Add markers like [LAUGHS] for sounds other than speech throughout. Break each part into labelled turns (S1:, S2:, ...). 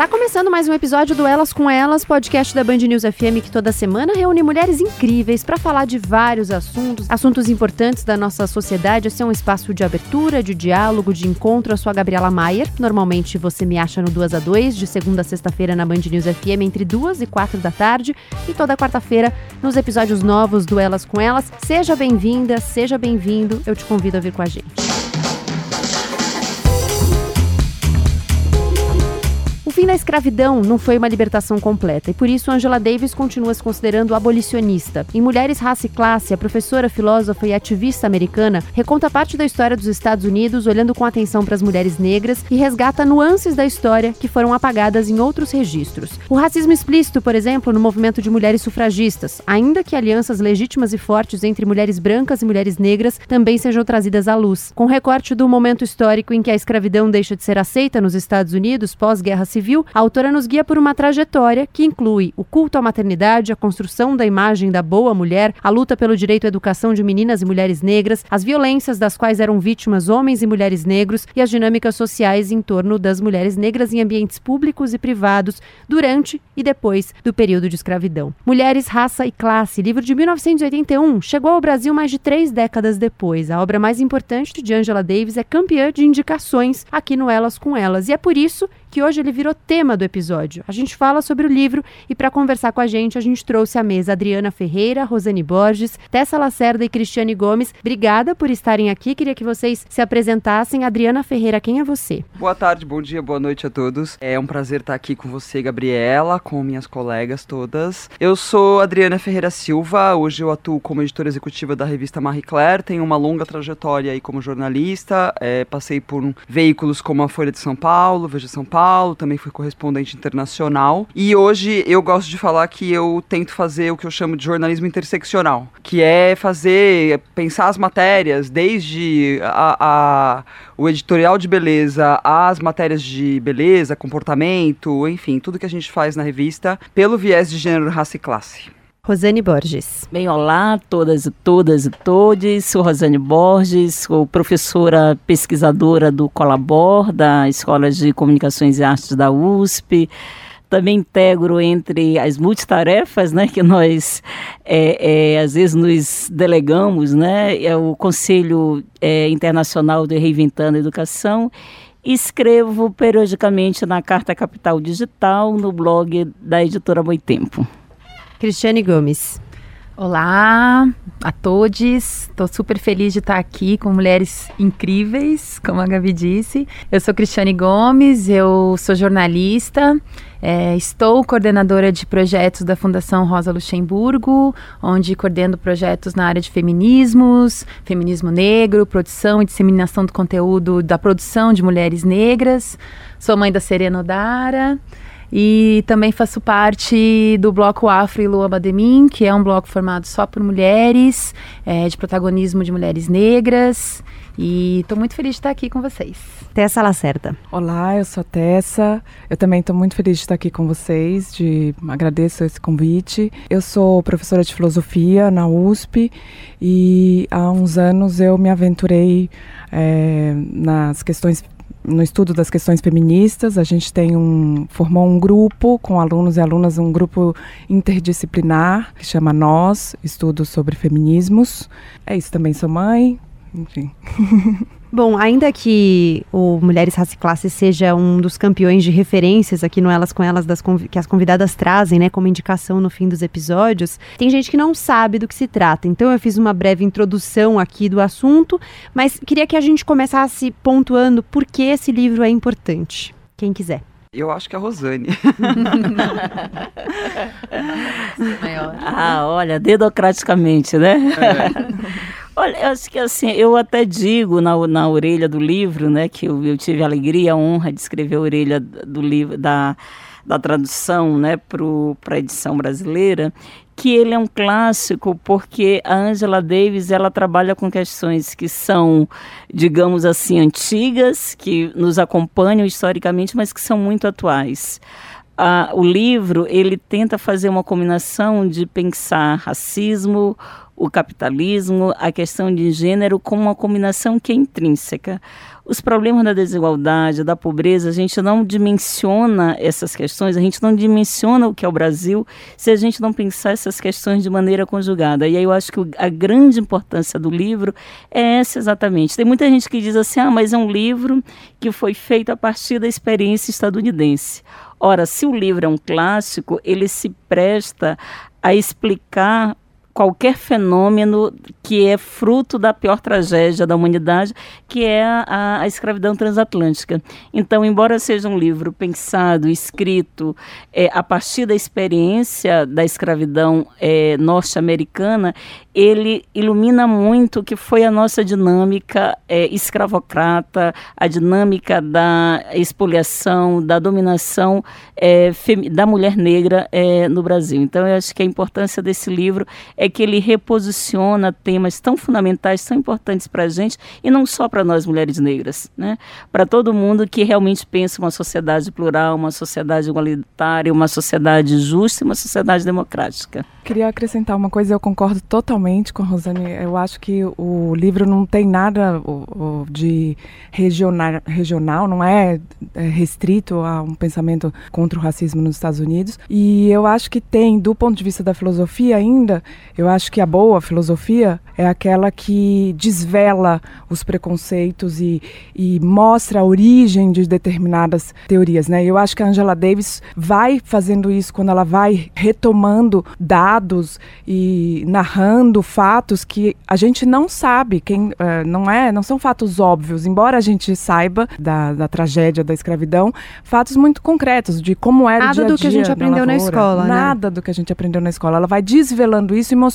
S1: Tá começando mais um episódio do Elas com Elas, podcast da Band News FM que toda semana reúne mulheres incríveis para falar de vários assuntos, assuntos importantes da nossa sociedade. Esse é um espaço de abertura, de diálogo, de encontro. Eu sou a Gabriela Maier. Normalmente você me acha no 2 a 2 de segunda a sexta-feira na Band News FM entre 2 e 4 da tarde e toda quarta-feira nos episódios novos do Elas com Elas. Seja bem-vinda, seja bem-vindo. Eu te convido a vir com a gente. Fim da escravidão não foi uma libertação completa e por isso Angela Davis continua se considerando abolicionista. Em Mulheres, Raça e Classe, a professora, filósofa e ativista americana reconta parte da história dos Estados Unidos olhando com atenção para as mulheres negras e resgata nuances da história que foram apagadas em outros registros. O racismo explícito, por exemplo, no movimento de mulheres sufragistas, ainda que alianças legítimas e fortes entre mulheres brancas e mulheres negras também sejam trazidas à luz. Com recorte do momento histórico em que a escravidão deixa de ser aceita nos Estados Unidos pós-guerra civil, civil, a autora nos guia por uma trajetória que inclui o culto à maternidade, a construção da imagem da boa mulher, a luta pelo direito à educação de meninas e mulheres negras, as violências das quais eram vítimas homens e mulheres negros e as dinâmicas sociais em torno das mulheres negras em ambientes públicos e privados durante e depois do período de escravidão. Mulheres, Raça e Classe, livro de 1981, chegou ao Brasil mais de três décadas depois. A obra mais importante de Angela Davis é campeã de indicações aqui no Elas com Elas e é por isso que hoje ele virou tema do episódio. A gente fala sobre o livro e para conversar com a gente, a gente trouxe à mesa Adriana Ferreira, Rosane Borges, Tessa Lacerda e Cristiane Gomes. Obrigada por estarem aqui. Queria que vocês se apresentassem. Adriana Ferreira, quem é você?
S2: Boa tarde, bom dia, boa noite a todos. É um prazer estar aqui com você, Gabriela, com minhas colegas todas. Eu sou Adriana Ferreira Silva, hoje eu atuo como editora executiva da revista Marie Claire, tenho uma longa trajetória aí como jornalista, é, passei por veículos como a Folha de São Paulo, Veja São Paulo, Paulo, também fui correspondente internacional. E hoje eu gosto de falar que eu tento fazer o que eu chamo de jornalismo interseccional, que é fazer, pensar as matérias, desde a, a o editorial de beleza, as matérias de beleza, comportamento, enfim, tudo que a gente faz na revista, pelo viés de gênero, raça e classe.
S1: Rosane Borges.
S3: Bem, olá todas e todas e todos. Sou Rosane Borges, sou professora pesquisadora do Colabor, da Escola de Comunicações e Artes da USP. Também integro entre as multitarefas, né, que nós é, é, às vezes nos delegamos, né, é o Conselho é, Internacional de Reinventando a Educação escrevo periodicamente na Carta Capital Digital, no blog da editora Boitempo.
S1: Cristiane Gomes.
S4: Olá a todos, estou super feliz de estar aqui com mulheres incríveis, como a Gabi disse. Eu sou Cristiane Gomes, eu sou jornalista, é, estou coordenadora de projetos da Fundação Rosa Luxemburgo, onde coordeno projetos na área de feminismos, feminismo negro, produção e disseminação do conteúdo da produção de mulheres negras. Sou mãe da Serena Odara. E também faço parte do bloco Afro e Lua Bademin, que é um bloco formado só por mulheres, é, de protagonismo de mulheres negras. E estou muito feliz de estar aqui com vocês.
S1: Tessa Lacerda.
S5: Olá, eu sou a Tessa. Eu também estou muito feliz de estar aqui com vocês, de agradeço esse convite. Eu sou professora de filosofia na USP e há uns anos eu me aventurei é, nas questões no estudo das questões feministas. A gente tem um formou um grupo com alunos e alunas, um grupo interdisciplinar que chama Nós, estudos sobre feminismos. É isso, também sou mãe, enfim.
S1: Bom, ainda que o Mulheres Raça e Classe seja um dos campeões de referências aqui no Elas com Elas das que as convidadas trazem, né, como indicação no fim dos episódios, tem gente que não sabe do que se trata. Então eu fiz uma breve introdução aqui do assunto, mas queria que a gente começasse pontuando por que esse livro é importante. Quem quiser.
S2: Eu acho que é a Rosane.
S3: ah, olha, dedocraticamente, né? É. Olha, eu acho que assim, eu até digo na, na orelha do livro, né, que eu, eu tive a alegria, a honra de escrever a orelha do livro, da, da tradução, né, para a edição brasileira, que ele é um clássico porque a Angela Davis ela trabalha com questões que são, digamos assim, antigas, que nos acompanham historicamente, mas que são muito atuais. Ah, o livro ele tenta fazer uma combinação de pensar racismo, o capitalismo, a questão de gênero como uma combinação que é intrínseca. Os problemas da desigualdade, da pobreza, a gente não dimensiona essas questões, a gente não dimensiona o que é o Brasil se a gente não pensar essas questões de maneira conjugada. E aí eu acho que a grande importância do livro é essa exatamente. Tem muita gente que diz assim: ah, mas é um livro que foi feito a partir da experiência estadunidense. Ora, se o livro é um clássico, ele se presta a explicar qualquer fenômeno que é fruto da pior tragédia da humanidade, que é a, a, escravidão transatlântica. Então, embora seja um livro pensado, escrito é, a partir da experiência da escravidão é, norte-americana, ele ilumina muito o que foi a nossa dinâmica é, escravocrata, a dinâmica da expoliação, da dominação é, da mulher negra é, no Brasil. Então, eu acho que a importância desse livro é que ele reposiciona temas tão fundamentais, tão importantes para a gente, e não só para nós mulheres negras, né? para todo mundo que realmente pensa uma sociedade plural, uma sociedade igualitária, uma sociedade justa e uma sociedade democrática.
S5: Queria acrescentar uma coisa, eu concordo totalmente com a Rosane. Eu acho que o livro não tem nada de regional, regional não é, é restrito a um pensamento contra o racismo nos Estados Unidos. E eu acho que tem, do ponto de vista da filosofia ainda, eu acho que a boa filosofia é aquela que desvela os preconceitos e, e mostra a origem de determinadas teorias. Né? Eu acho que a Angela Davis vai fazendo isso quando ela vai retomando dados e narrando fatos que a gente não sabe, quem uh, não é, não são fatos óbvios, embora a gente saiba da, da tragédia da escravidão, fatos muito concretos de como era
S1: nada
S5: o dia a
S1: dia do que a gente aprendeu
S5: na,
S1: na escola,
S5: né? nada
S1: né?
S5: do que a gente aprendeu na escola. Ela vai desvelando isso e mostrando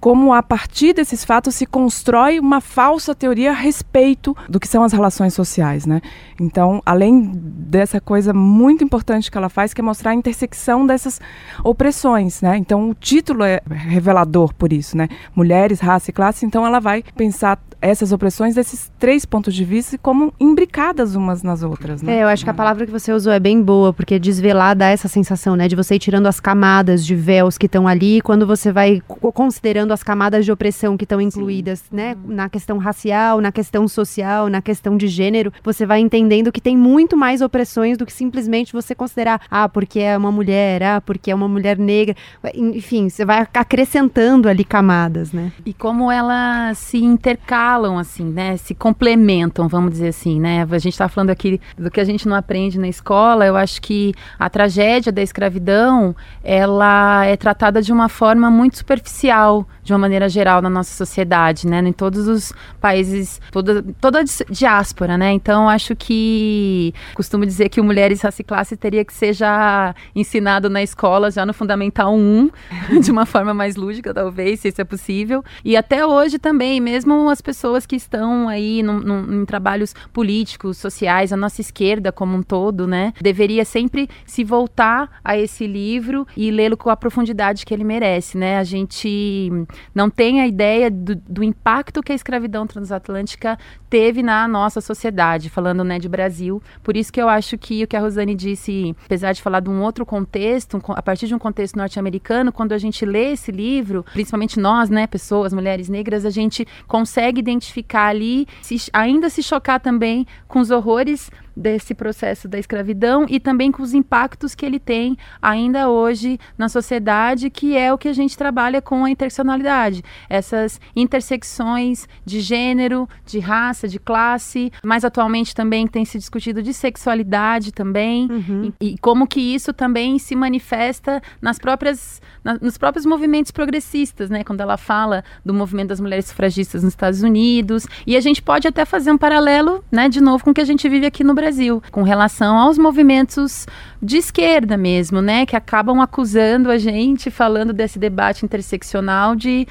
S5: como a partir desses fatos se constrói uma falsa teoria a respeito do que são as relações sociais, né? Então, além dessa coisa muito importante que ela faz, que é mostrar a intersecção dessas opressões, né? Então, o título é revelador por isso, né? Mulheres, raça e classe. Então ela vai pensar essas opressões desses três pontos de vista como imbricadas umas nas outras, né?
S1: É, eu acho que a palavra que você usou é bem boa, porque desvelar dá essa sensação, né, de você ir tirando as camadas de véus que estão ali, quando você vai considerando as camadas de opressão que estão incluídas, Sim. né, na questão racial, na questão social, na questão de gênero, você vai entendendo que tem muito mais opressões do que simplesmente você considerar, ah, porque é uma mulher, ah, porque é uma mulher negra, enfim, você vai acrescentando ali camadas, né?
S4: E como elas se intercalam assim, né? Se complementam, vamos dizer assim, né? A gente está falando aqui do que a gente não aprende na escola. Eu acho que a tragédia da escravidão ela é tratada de uma forma muito superficial, social, de uma maneira geral na nossa sociedade, né? Em todos os países, toda toda a diáspora, né? Então acho que costumo dizer que o mulheres raça e classe teria que ser já ensinado na escola já no fundamental 1, [LAUGHS] de uma forma mais lúdica talvez, se isso é possível. E até hoje também, mesmo as pessoas que estão aí no, em trabalhos políticos, sociais, a nossa esquerda como um todo, né, deveria sempre se voltar a esse livro e lê-lo com a profundidade que ele merece, né? A gente não tem a ideia do, do impacto que a escravidão transatlântica teve na nossa sociedade, falando né, de Brasil. Por isso que eu acho que o que a Rosane disse, apesar de falar de um outro contexto, a partir de um contexto norte-americano, quando a gente lê esse livro, principalmente nós, né, pessoas, mulheres negras, a gente consegue identificar ali, se, ainda se chocar também com os horrores desse processo da escravidão e também com os impactos que ele tem ainda hoje na sociedade, que é o que a gente trabalha com a interseccionalidade. Essas intersecções de gênero, de raça, de classe, mais atualmente também tem se discutido de sexualidade também, uhum. e, e, como que isso também se manifesta nas próprias, na, nos próprios movimentos progressistas, né? Quando ela fala do movimento das mulheres sufragistas nos Estados Unidos, e a gente pode até fazer um paralelo, né, de novo com o que a gente vive aqui no Brasil Brasil, com relação aos movimentos de esquerda mesmo, né, que acabam acusando a gente, falando desse debate interseccional de,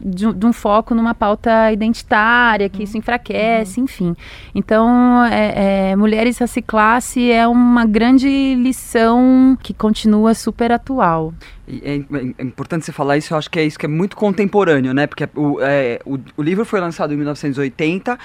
S4: de, de um foco numa pauta identitária, que isso enfraquece, uhum. enfim. Então, é, é, Mulheres é uma grande lição que continua super atual.
S2: É, é, importante você falar isso, eu acho que é isso que é muito contemporâneo, né? Porque o, é, o, o livro foi lançado em 1980,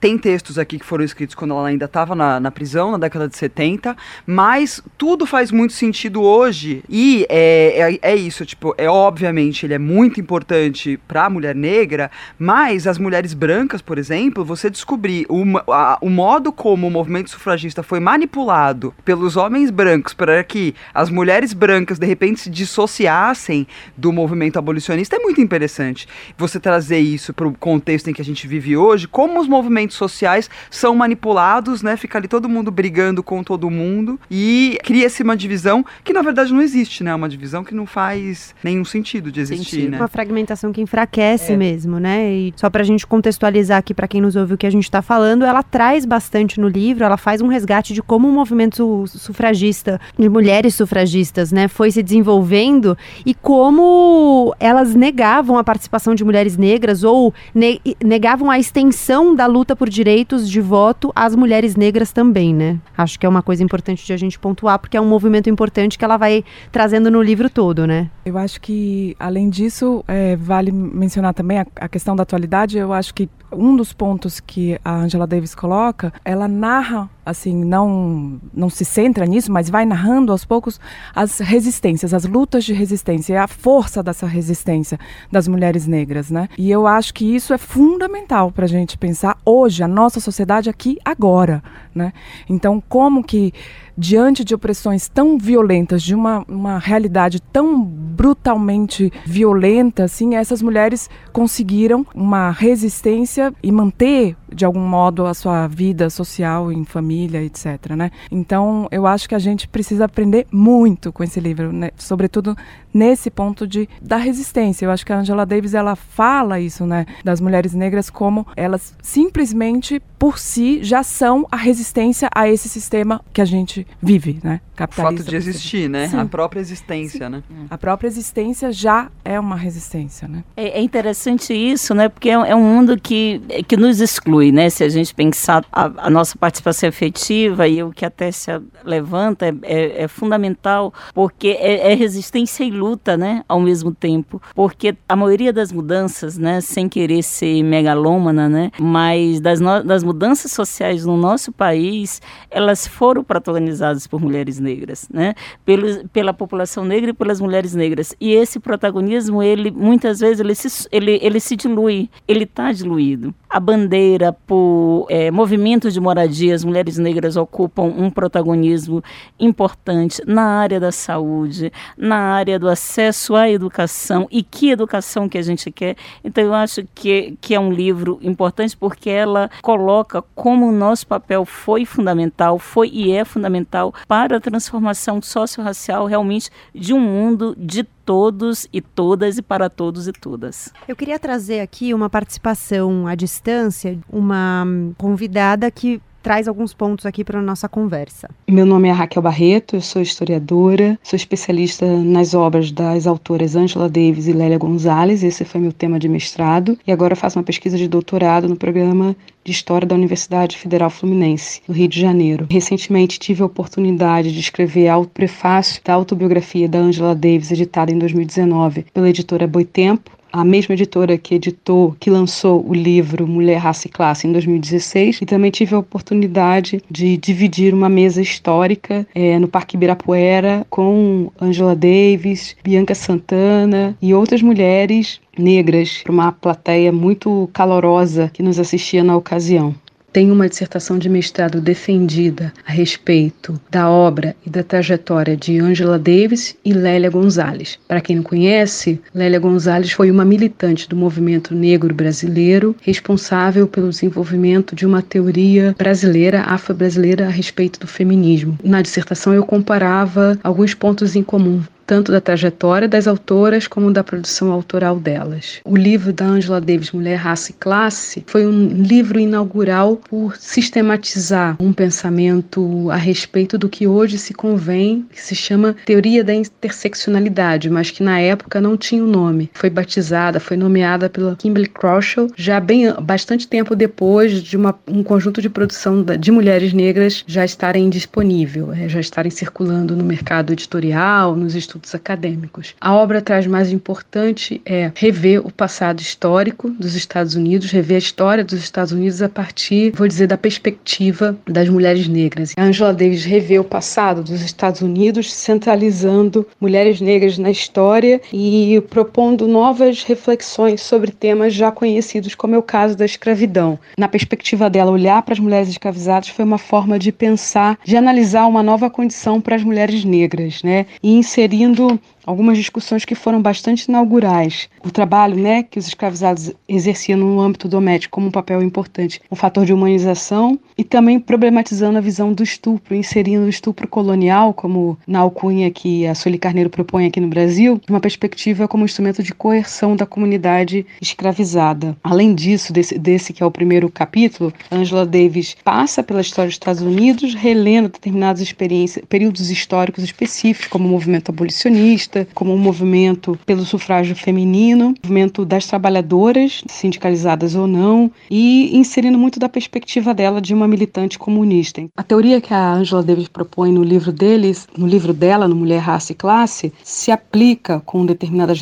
S2: tem textos aqui que foram escritos quando ela ainda estava na, na, prisão, na década de 70, mas tudo faz muito sentido hoje. E é, é, é isso, tipo, é obviamente ele é muito importante para a mulher negra, mas as mulheres brancas, por exemplo, você descobrir o, a, o modo como o movimento sufragista foi manipulado pelos homens brancos para que as mulheres brancas de repente se dissociassem do movimento abolicionista é muito interessante. Você trazer isso para o contexto em que a gente vive hoje, como os movimentos sociais são manipulados, né? Fica ali todo mundo brigando com todo mundo e cria-se uma divisão que na verdade não existe, né? Uma divisão que não faz nenhum sentido de existir, Sentido. né?
S1: Uma fragmentação que enfraquece é. mesmo, né? E só pra gente contextualizar aqui para quem nos ouve o que a gente tá falando, ela traz bastante no livro, ela faz um resgate de como o movimento sufragista, de mulheres sufragistas, né, foi se desenvolvendo e como elas negavam a participação de mulheres negras ou ne negavam a extensão da luta por por direitos de voto às mulheres negras também, né? Acho que é uma coisa importante de a gente pontuar, porque é um movimento importante que ela vai trazendo no livro todo, né?
S5: Eu acho que, além disso, é, vale mencionar também a, a questão da atualidade. Eu acho que um dos pontos que a Angela Davis coloca, ela narra, assim, não, não se centra nisso, mas vai narrando aos poucos as resistências, as lutas de resistência, a força dessa resistência das mulheres negras, né? E eu acho que isso é fundamental para a gente pensar hoje, a nossa sociedade aqui, agora, né? Então, como que diante de opressões tão violentas, de uma, uma realidade tão brutalmente violenta, assim, essas mulheres conseguiram uma resistência e manter, de algum modo, a sua vida social, em família, etc. Né? Então, eu acho que a gente precisa aprender muito com esse livro, né? sobretudo nesse ponto de da resistência. Eu acho que a Angela Davis ela fala isso, né, das mulheres negras como elas simplesmente por si já são a resistência a esse sistema que a gente vive, né?
S2: Capitalista. O fato de existir, né? Sim. A própria existência, Sim. né?
S5: A própria existência já é uma resistência, né?
S3: É, é interessante isso, né? Porque é, é, um mundo que, que nos exclui, né? Se a gente pensar a, a nossa participação efetiva e o que a Tessia levanta é, é, é fundamental, porque é, é, resistência e luta, né? Ao mesmo tempo. Porque a maioria das mudanças, né? Sem querer ser megalômana, né? Mas das, no, das mudanças sociais no nosso país, elas foram protagonizadas por mulheres negras, né? Pelo, pela população negra e pelas mulheres negras. E esse protagonismo, ele muitas vezes ele se, ele, ele se dilui, ele está diluído. A bandeira por é, movimentos de moradia, as mulheres negras ocupam um protagonismo importante na área da saúde, na área do acesso à educação e que educação que a gente quer. Então eu acho que, que é um livro importante porque ela coloca como o nosso papel foi fundamental, foi e é fundamental para a transformação socio-racial realmente de um mundo de todos e todas e para todos e todas.
S1: Eu queria trazer aqui uma participação à distância, uma convidada que traz alguns pontos aqui para a nossa conversa.
S6: Meu nome é Raquel Barreto, eu sou historiadora, sou especialista nas obras das autoras Angela Davis e Lélia Gonzalez, esse foi meu tema de mestrado, e agora faço uma pesquisa de doutorado no programa de História da Universidade Federal Fluminense, no Rio de Janeiro. Recentemente tive a oportunidade de escrever o prefácio da autobiografia da Angela Davis, editada em 2019 pela editora Boitempo, a mesma editora que editou, que lançou o livro Mulher, Raça e Classe em 2016, e também tive a oportunidade de dividir uma mesa histórica é, no Parque Ibirapuera com Angela Davis, Bianca Santana e outras mulheres negras, para uma plateia muito calorosa que nos assistia na ocasião. Tenho uma dissertação de mestrado defendida a respeito da obra e da trajetória de Angela Davis e Lélia Gonzalez. Para quem não conhece, Lélia Gonzalez foi uma militante do movimento negro brasileiro, responsável pelo desenvolvimento de uma teoria brasileira, afro-brasileira a respeito do feminismo. Na dissertação eu comparava alguns pontos em comum tanto da trajetória das autoras como da produção autoral delas. O livro da Angela Davis, Mulher, Raça e Classe, foi um livro inaugural por sistematizar um pensamento a respeito do que hoje se convém, que se chama teoria da interseccionalidade, mas que na época não tinha o um nome. Foi batizada, foi nomeada pela Kimberly Crenshaw já bem bastante tempo depois de uma, um conjunto de produção de mulheres negras já estarem disponível, é, já estarem circulando no mercado editorial, nos estudos acadêmicos. A obra traz mais importante é rever o passado histórico dos Estados Unidos, rever a história dos Estados Unidos a partir, vou dizer, da perspectiva das mulheres negras. A Angela Davis revê o passado dos Estados Unidos, centralizando mulheres negras na história e propondo novas reflexões sobre temas já conhecidos, como é o caso da escravidão. Na perspectiva dela, olhar para as mulheres escravizadas foi uma forma de pensar, de analisar uma nova condição para as mulheres negras, né? E inserindo algumas discussões que foram bastante inaugurais. O trabalho né, que os escravizados exerciam no âmbito doméstico como um papel importante, um fator de humanização, e também problematizando a visão do estupro, inserindo o estupro colonial, como na alcunha que a Sueli Carneiro propõe aqui no Brasil, uma perspectiva como instrumento de coerção da comunidade escravizada. Além disso, desse, desse que é o primeiro capítulo, Angela Davis passa pela história dos Estados Unidos, relendo determinadas experiências, períodos históricos específicos, como o movimento abolicionista, como um movimento pelo sufrágio feminino, movimento das trabalhadoras, sindicalizadas ou não, e inserindo muito da perspectiva dela de uma militante comunista. A teoria que a Angela Davis propõe no livro deles, no livro dela, no Mulher, Raça e Classe, se aplica com determinadas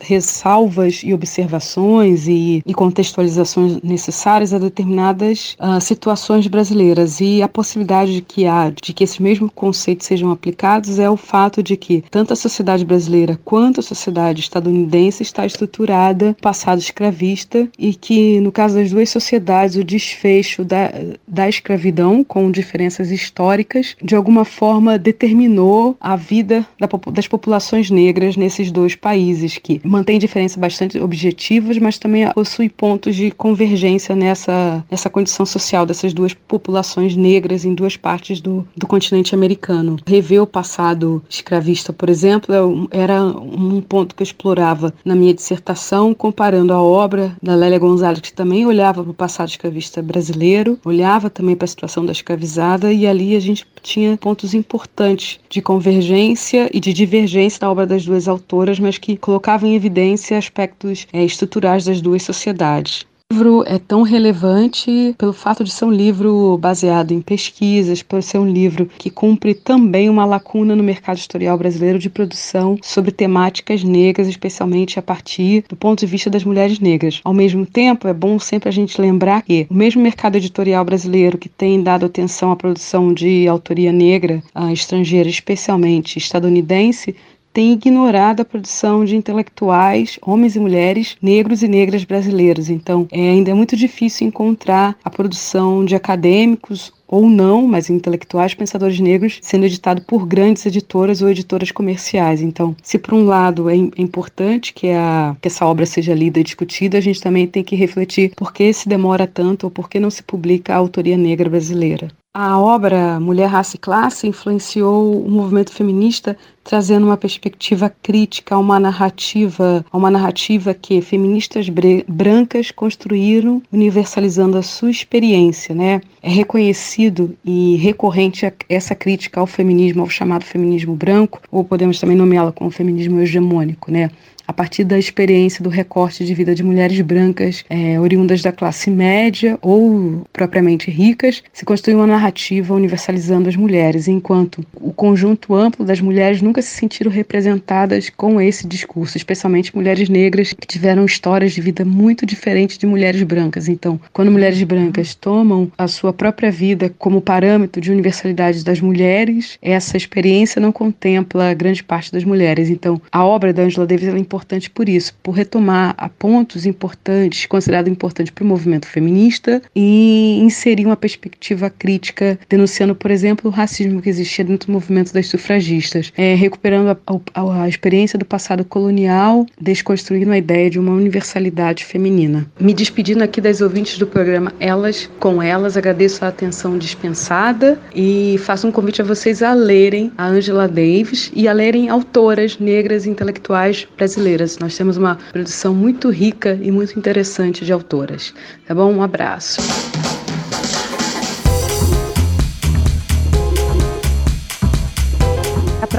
S6: ressalvas e observações e, e contextualizações necessárias a determinadas uh, situações brasileiras. E a possibilidade que há de que esses mesmos conceitos sejam aplicados é o fato de que tanto a sociedade sociedade brasileira quanto a sociedade estadunidense está estruturada passado escravista e que, no caso das duas sociedades, o desfecho da, da escravidão, com diferenças históricas, de alguma forma determinou a vida da, das populações negras nesses dois países, que mantém diferenças bastante objetivas, mas também possui pontos de convergência nessa, nessa condição social dessas duas populações negras em duas partes do, do continente americano. Rever o passado escravista, por exemplo, é era um ponto que eu explorava na minha dissertação, comparando a obra da Lélia Gonzalez, que também olhava para o passado escravista brasileiro, olhava também para a situação da escravizada, e ali a gente tinha pontos importantes de convergência e de divergência na obra das duas autoras, mas que colocavam em evidência aspectos é, estruturais das duas sociedades. Livro é tão relevante pelo fato de ser um livro baseado em pesquisas, por ser um livro que cumpre também uma lacuna no mercado editorial brasileiro de produção sobre temáticas negras, especialmente a partir do ponto de vista das mulheres negras. Ao mesmo tempo, é bom sempre a gente lembrar que o mesmo mercado editorial brasileiro que tem dado atenção à produção de autoria negra, estrangeira, especialmente estadunidense, tem ignorado a produção de intelectuais, homens e mulheres, negros e negras brasileiros. Então, é, ainda é muito difícil encontrar a produção de acadêmicos ou não, mas intelectuais pensadores negros sendo editado por grandes editoras ou editoras comerciais. Então, se por um lado é, é importante que, a, que essa obra seja lida e discutida, a gente também tem que refletir por que se demora tanto ou por que não se publica a autoria negra brasileira. A obra Mulher, Raça e Classe influenciou o movimento feminista trazendo uma perspectiva crítica a uma narrativa, a uma narrativa que feministas brancas construíram, universalizando a sua experiência, né? É reconhecido e recorrente essa crítica ao feminismo, ao chamado feminismo branco, ou podemos também nomeá-la como feminismo hegemônico, né? A partir da experiência do recorte de vida de mulheres brancas é, oriundas da classe média ou propriamente ricas, se construiu uma narrativa universalizando as mulheres, enquanto o conjunto amplo das mulheres nunca se sentiram representadas com esse discurso, especialmente mulheres negras que tiveram histórias de vida muito diferentes de mulheres brancas. Então, quando mulheres brancas tomam a sua própria vida como parâmetro de universalidade das mulheres, essa experiência não contempla grande parte das mulheres. Então, a obra da Angela Davis é importante importante por isso, por retomar a pontos importantes, considerados importantes para o movimento feminista e inserir uma perspectiva crítica, denunciando, por exemplo, o racismo que existia dentro do movimento das sufragistas, é, recuperando a, a, a experiência do passado colonial, desconstruindo a ideia de uma universalidade feminina. Me despedindo aqui das ouvintes do programa Elas com Elas, agradeço a atenção dispensada e faço um convite a vocês a lerem a Angela Davis e a lerem autoras negras intelectuais brasileiras brasileiras. Nós temos uma produção muito rica e muito interessante de autoras. Tá bom? Um abraço.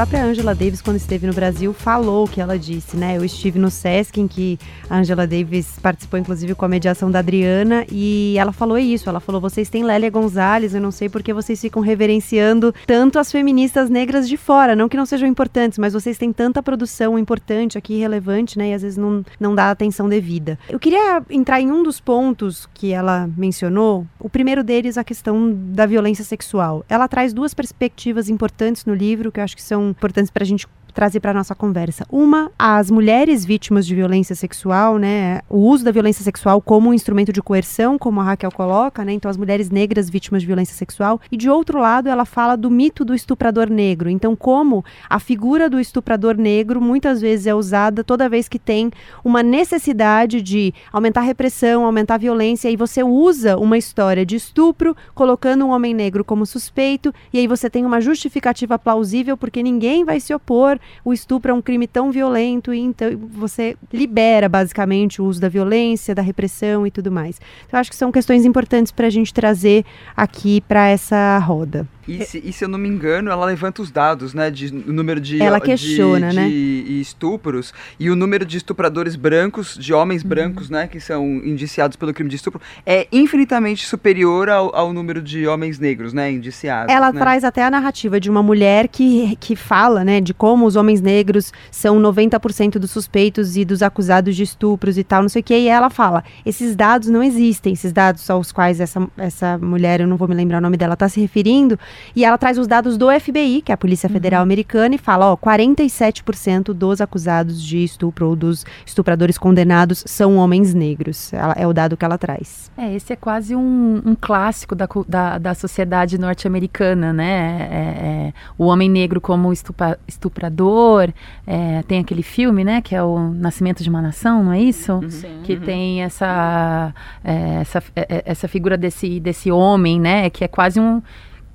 S1: Própria Angela Davis, quando esteve no Brasil, falou o que ela disse, né? Eu estive no Sesc, em que a Angela Davis participou, inclusive, com a mediação da Adriana, e ela falou isso. Ela falou: vocês têm Lélia Gonzalez, eu não sei porque vocês ficam reverenciando tanto as feministas negras de fora. Não que não sejam importantes, mas vocês têm tanta produção importante aqui, relevante, né? E às vezes não, não dá atenção devida. Eu queria entrar em um dos pontos que ela mencionou. O primeiro deles, a questão da violência sexual. Ela traz duas perspectivas importantes no livro, que eu acho que são importantes para a gente trazer para nossa conversa. Uma, as mulheres vítimas de violência sexual, né? O uso da violência sexual como um instrumento de coerção, como a Raquel coloca, né? Então, as mulheres negras vítimas de violência sexual. E de outro lado, ela fala do mito do estuprador negro. Então, como a figura do estuprador negro muitas vezes é usada toda vez que tem uma necessidade de aumentar a repressão, aumentar a violência, e você usa uma história de estupro colocando um homem negro como suspeito, e aí você tem uma justificativa plausível porque ninguém vai se opor o estupro é um crime tão violento e então você libera basicamente o uso da violência, da repressão e tudo mais. Então, acho que são questões importantes para a gente trazer aqui para essa roda.
S2: E se, e se, eu não me engano, ela levanta os dados, né? De número de,
S1: ela questiona,
S2: de,
S1: né?
S2: de estupros e o número de estupradores brancos, de homens uhum. brancos, né? Que são indiciados pelo crime de estupro, é infinitamente superior ao, ao número de homens negros, né? Indiciados.
S1: Ela
S2: né?
S1: traz até a narrativa de uma mulher que, que fala, né? De como os homens negros são 90% dos suspeitos e dos acusados de estupros e tal, não sei o que. E ela fala: esses dados não existem, esses dados aos quais essa, essa mulher, eu não vou me lembrar o nome dela, está se referindo e ela traz os dados do FBI, que é a Polícia uhum. Federal uhum. Americana, e fala, ó, 47% dos acusados de estupro ou dos estupradores condenados são homens negros. Ela, é o dado que ela traz.
S4: É, esse é quase um, um clássico da, da, da sociedade norte-americana, né? É, é, o homem negro como estupra, estuprador. É, tem aquele filme, né? Que é o Nascimento de uma Nação, não é isso? Uhum. Sim. Que uhum. tem essa, é, essa, é, essa figura desse, desse homem, né? Que é quase um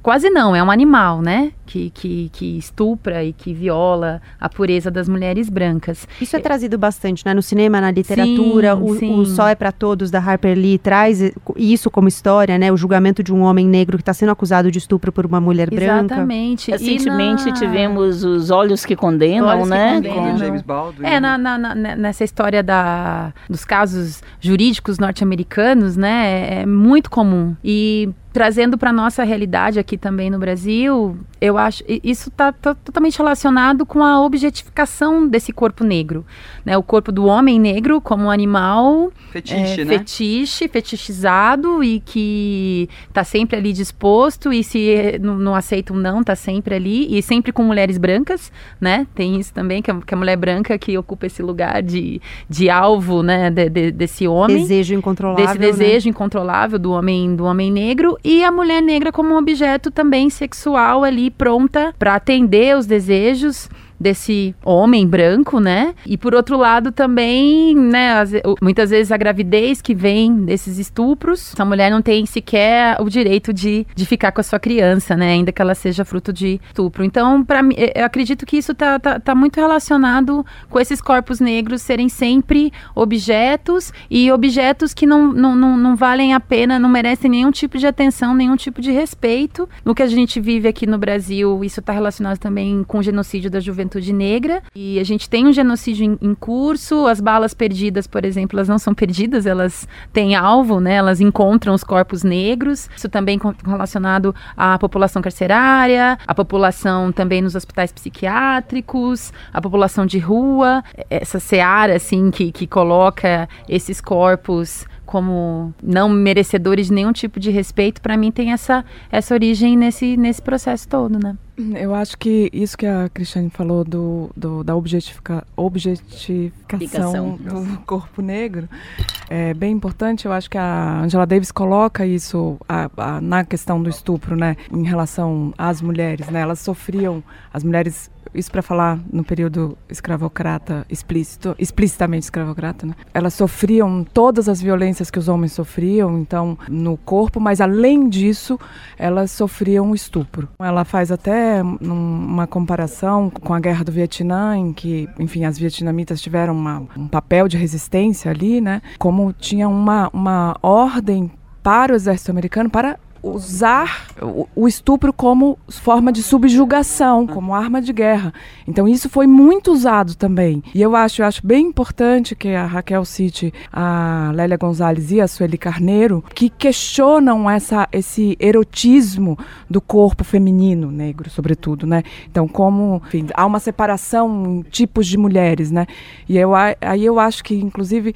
S4: quase não, é um animal, né? Que, que, que estupra e que viola a pureza das mulheres brancas.
S1: Isso é trazido bastante, né? No cinema, na literatura. Sim, o, sim. o Só é para Todos, da Harper Lee, traz isso como história, né? O julgamento de um homem negro que está sendo acusado de estupro por uma mulher branca.
S3: Exatamente. Recentemente na... tivemos Os Olhos que Condenam, Olhos né?
S2: Que condenam. Com James Baldwin.
S4: É, na, na, na, nessa história da, dos casos jurídicos norte-americanos, né? É, é muito comum. E trazendo para nossa realidade aqui também no Brasil, eu acho isso está tá totalmente relacionado com a objetificação desse corpo negro, né? O corpo do homem negro como um animal
S2: fetiche,
S4: é,
S2: né?
S4: fetiche, fetichizado e que está sempre ali disposto e se não, não aceita um não, está sempre ali e sempre com mulheres brancas, né? Tem isso também que a, que a mulher branca que ocupa esse lugar de, de alvo, né? De, de, desse homem,
S1: desejo incontrolável,
S4: desse desejo né? incontrolável do homem do homem negro e a mulher negra como um objeto também sexual ali pronta para atender os desejos desse homem branco, né? E por outro lado também, né, as, muitas vezes a gravidez que vem desses estupros, essa mulher não tem sequer o direito de, de ficar com a sua criança, né, ainda que ela seja fruto de estupro. Então, para mim, eu acredito que isso tá, tá, tá, muito relacionado com esses corpos negros serem sempre objetos e objetos que não, não, não, não valem a pena, não merecem nenhum tipo de atenção, nenhum tipo de respeito. No que a gente vive aqui no Brasil, isso está relacionado também com o genocídio da juventude juventude negra. E a gente tem um genocídio em, em, curso. As balas perdidas, por exemplo, elas não são perdidas, elas têm alvo, né? Elas encontram os corpos negros. Isso também relacionado à população carcerária, à população também nos hospitais psiquiátricos, à população de rua. Essa seara, assim, que, que coloca esses corpos como não merecedores de nenhum tipo de respeito, para mim tem essa, essa origem nesse, nesse processo todo, né?
S5: Eu acho que isso que a Cristiane falou do, do da objetifica, objetificação do corpo negro é bem importante. Eu acho que a Angela Davis coloca isso a, a, na questão do estupro, né, em relação às mulheres, né? Elas sofriam, as mulheres isso para falar no período escravocrata explícito, explicitamente escravocrata, né? Elas sofriam todas as violências que os homens sofriam, então no corpo, mas além disso, elas sofriam estupro. Ela faz até uma comparação com a guerra do Vietnã, em que, enfim, as vietnamitas tiveram uma, um papel de resistência ali, né? Como tinha uma, uma ordem para o exército americano para usar o, estupro como forma de subjugação, como arma de guerra. Então isso foi muito usado também. E eu acho, eu acho bem importante que a Raquel cite a Lélia Gonzalez e a Sueli Carneiro, que questionam essa, esse erotismo do corpo feminino negro, sobretudo, né? Então como, enfim, há uma separação em tipos de mulheres, né? E eu, aí eu acho que, inclusive,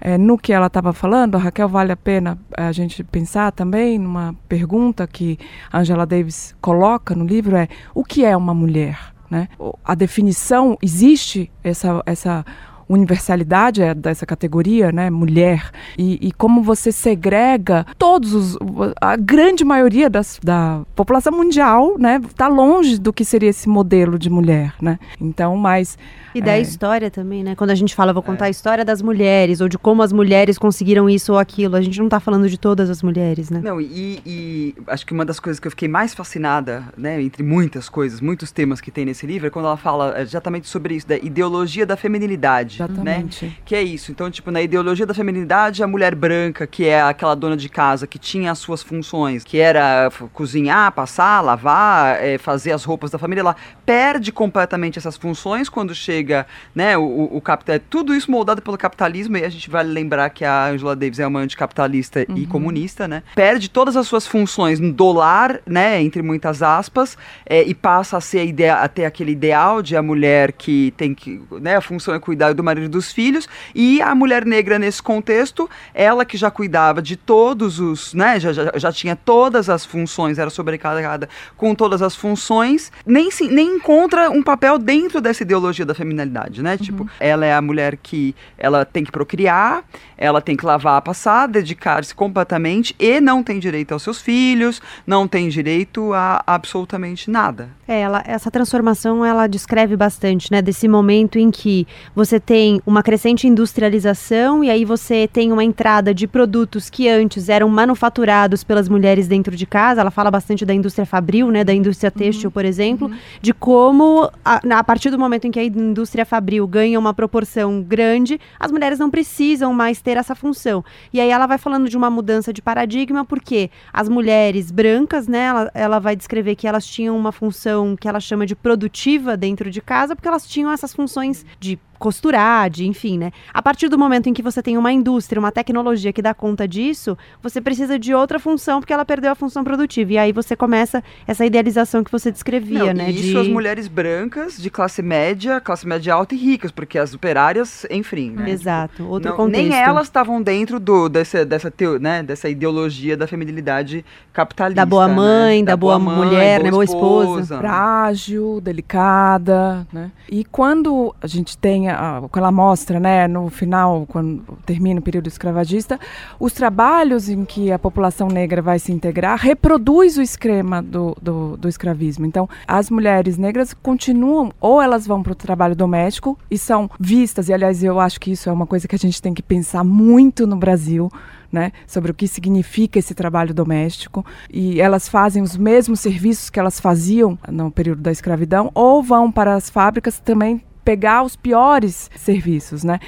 S5: é, no que ela estava falando, Raquel, vale a pena a gente pensar também numa pergunta que Angela Davis coloca no livro é o que é uma mulher? Né? A definição existe essa essa universalidade é dessa categoria, né, mulher, e, e, como você segrega todos os, a grande maioria das, da população mundial, né, está longe do que seria esse modelo de mulher, né. Então, mas
S1: e da é. história também, né? Quando a gente fala, vou contar é. a história das mulheres, ou de como as mulheres conseguiram isso ou aquilo, a gente não está falando de todas as mulheres, né?
S2: Não, e, e, acho que uma das coisas que eu fiquei mais fascinada, né, entre muitas coisas, muitos temas que tem nesse livro, é quando ela fala exatamente sobre isso, da ideologia da feminilidade? Exatamente. né? Que é isso. Então, tipo, na ideologia da feminilidade, a mulher branca, que é aquela dona de casa que tinha as suas funções, que era cozinhar, passar, lavar, é, fazer as roupas da família, ela perde completamente essas funções quando chega né, o, o capital, tudo isso moldado pelo capitalismo, e a gente vai lembrar que a Angela Davis é uma anticapitalista uhum. e comunista, né? Perde todas as suas funções no dólar, né, entre muitas aspas, é, e passa a ser a, ideia, a ter aquele ideal de a mulher que tem que, né, a função é cuidar do marido dos filhos, e a mulher negra nesse contexto, ela que já cuidava de todos os, né, já, já, já tinha todas as funções, era sobrecarregada com todas as funções, nem, se, nem encontra um papel dentro dessa ideologia da feminilidade feminilidade, né? Uhum. Tipo, ela é a mulher que ela tem que procriar, ela tem que lavar, passar, dedicar-se completamente e não tem direito aos seus filhos, não tem direito a absolutamente nada.
S1: É, ela, essa transformação ela descreve bastante, né? Desse momento em que você tem uma crescente industrialização e aí você tem uma entrada de produtos que antes eram manufaturados pelas mulheres dentro de casa. Ela fala bastante da indústria fabril, né? Da indústria têxtil, uhum. por exemplo, uhum. de como a, a partir do momento em que a indústria fabril ganha uma proporção grande, as mulheres não precisam mais ter essa função. E aí ela vai falando de uma mudança de paradigma, porque as mulheres brancas, né, ela, ela vai descrever que elas tinham uma função que ela chama de produtiva dentro de casa, porque elas tinham essas funções de costurar, de, enfim, né? A partir do momento em que você tem uma indústria, uma tecnologia que dá conta disso, você precisa de outra função porque ela perdeu a função produtiva. E aí você começa essa idealização que você descrevia,
S2: Não,
S1: né?
S2: E isso de... as mulheres brancas de classe média, classe média alta e ricas, porque as operárias, enfim. Né?
S1: Exato, outro
S2: Não,
S1: contexto.
S2: Nem elas estavam dentro do, dessa, dessa, teo, né, dessa ideologia da feminilidade capitalista.
S1: Da boa
S2: né?
S1: mãe, né? da, da, boa, boa mulher, boa né? Boa esposa. esposa.
S5: Frágil, delicada, né? E quando a gente tem a, quando ela mostra, né, no final, quando termina o período escravagista, os trabalhos em que a população negra vai se integrar reproduz o esquema do, do, do escravismo. Então, as mulheres negras continuam, ou elas vão para o trabalho doméstico e são vistas, e aliás, eu acho que isso é uma coisa que a gente tem que pensar muito no Brasil, né, sobre o que significa esse trabalho doméstico e elas fazem os mesmos serviços que elas faziam no período da escravidão ou vão para as fábricas também pegar os piores serviços, né?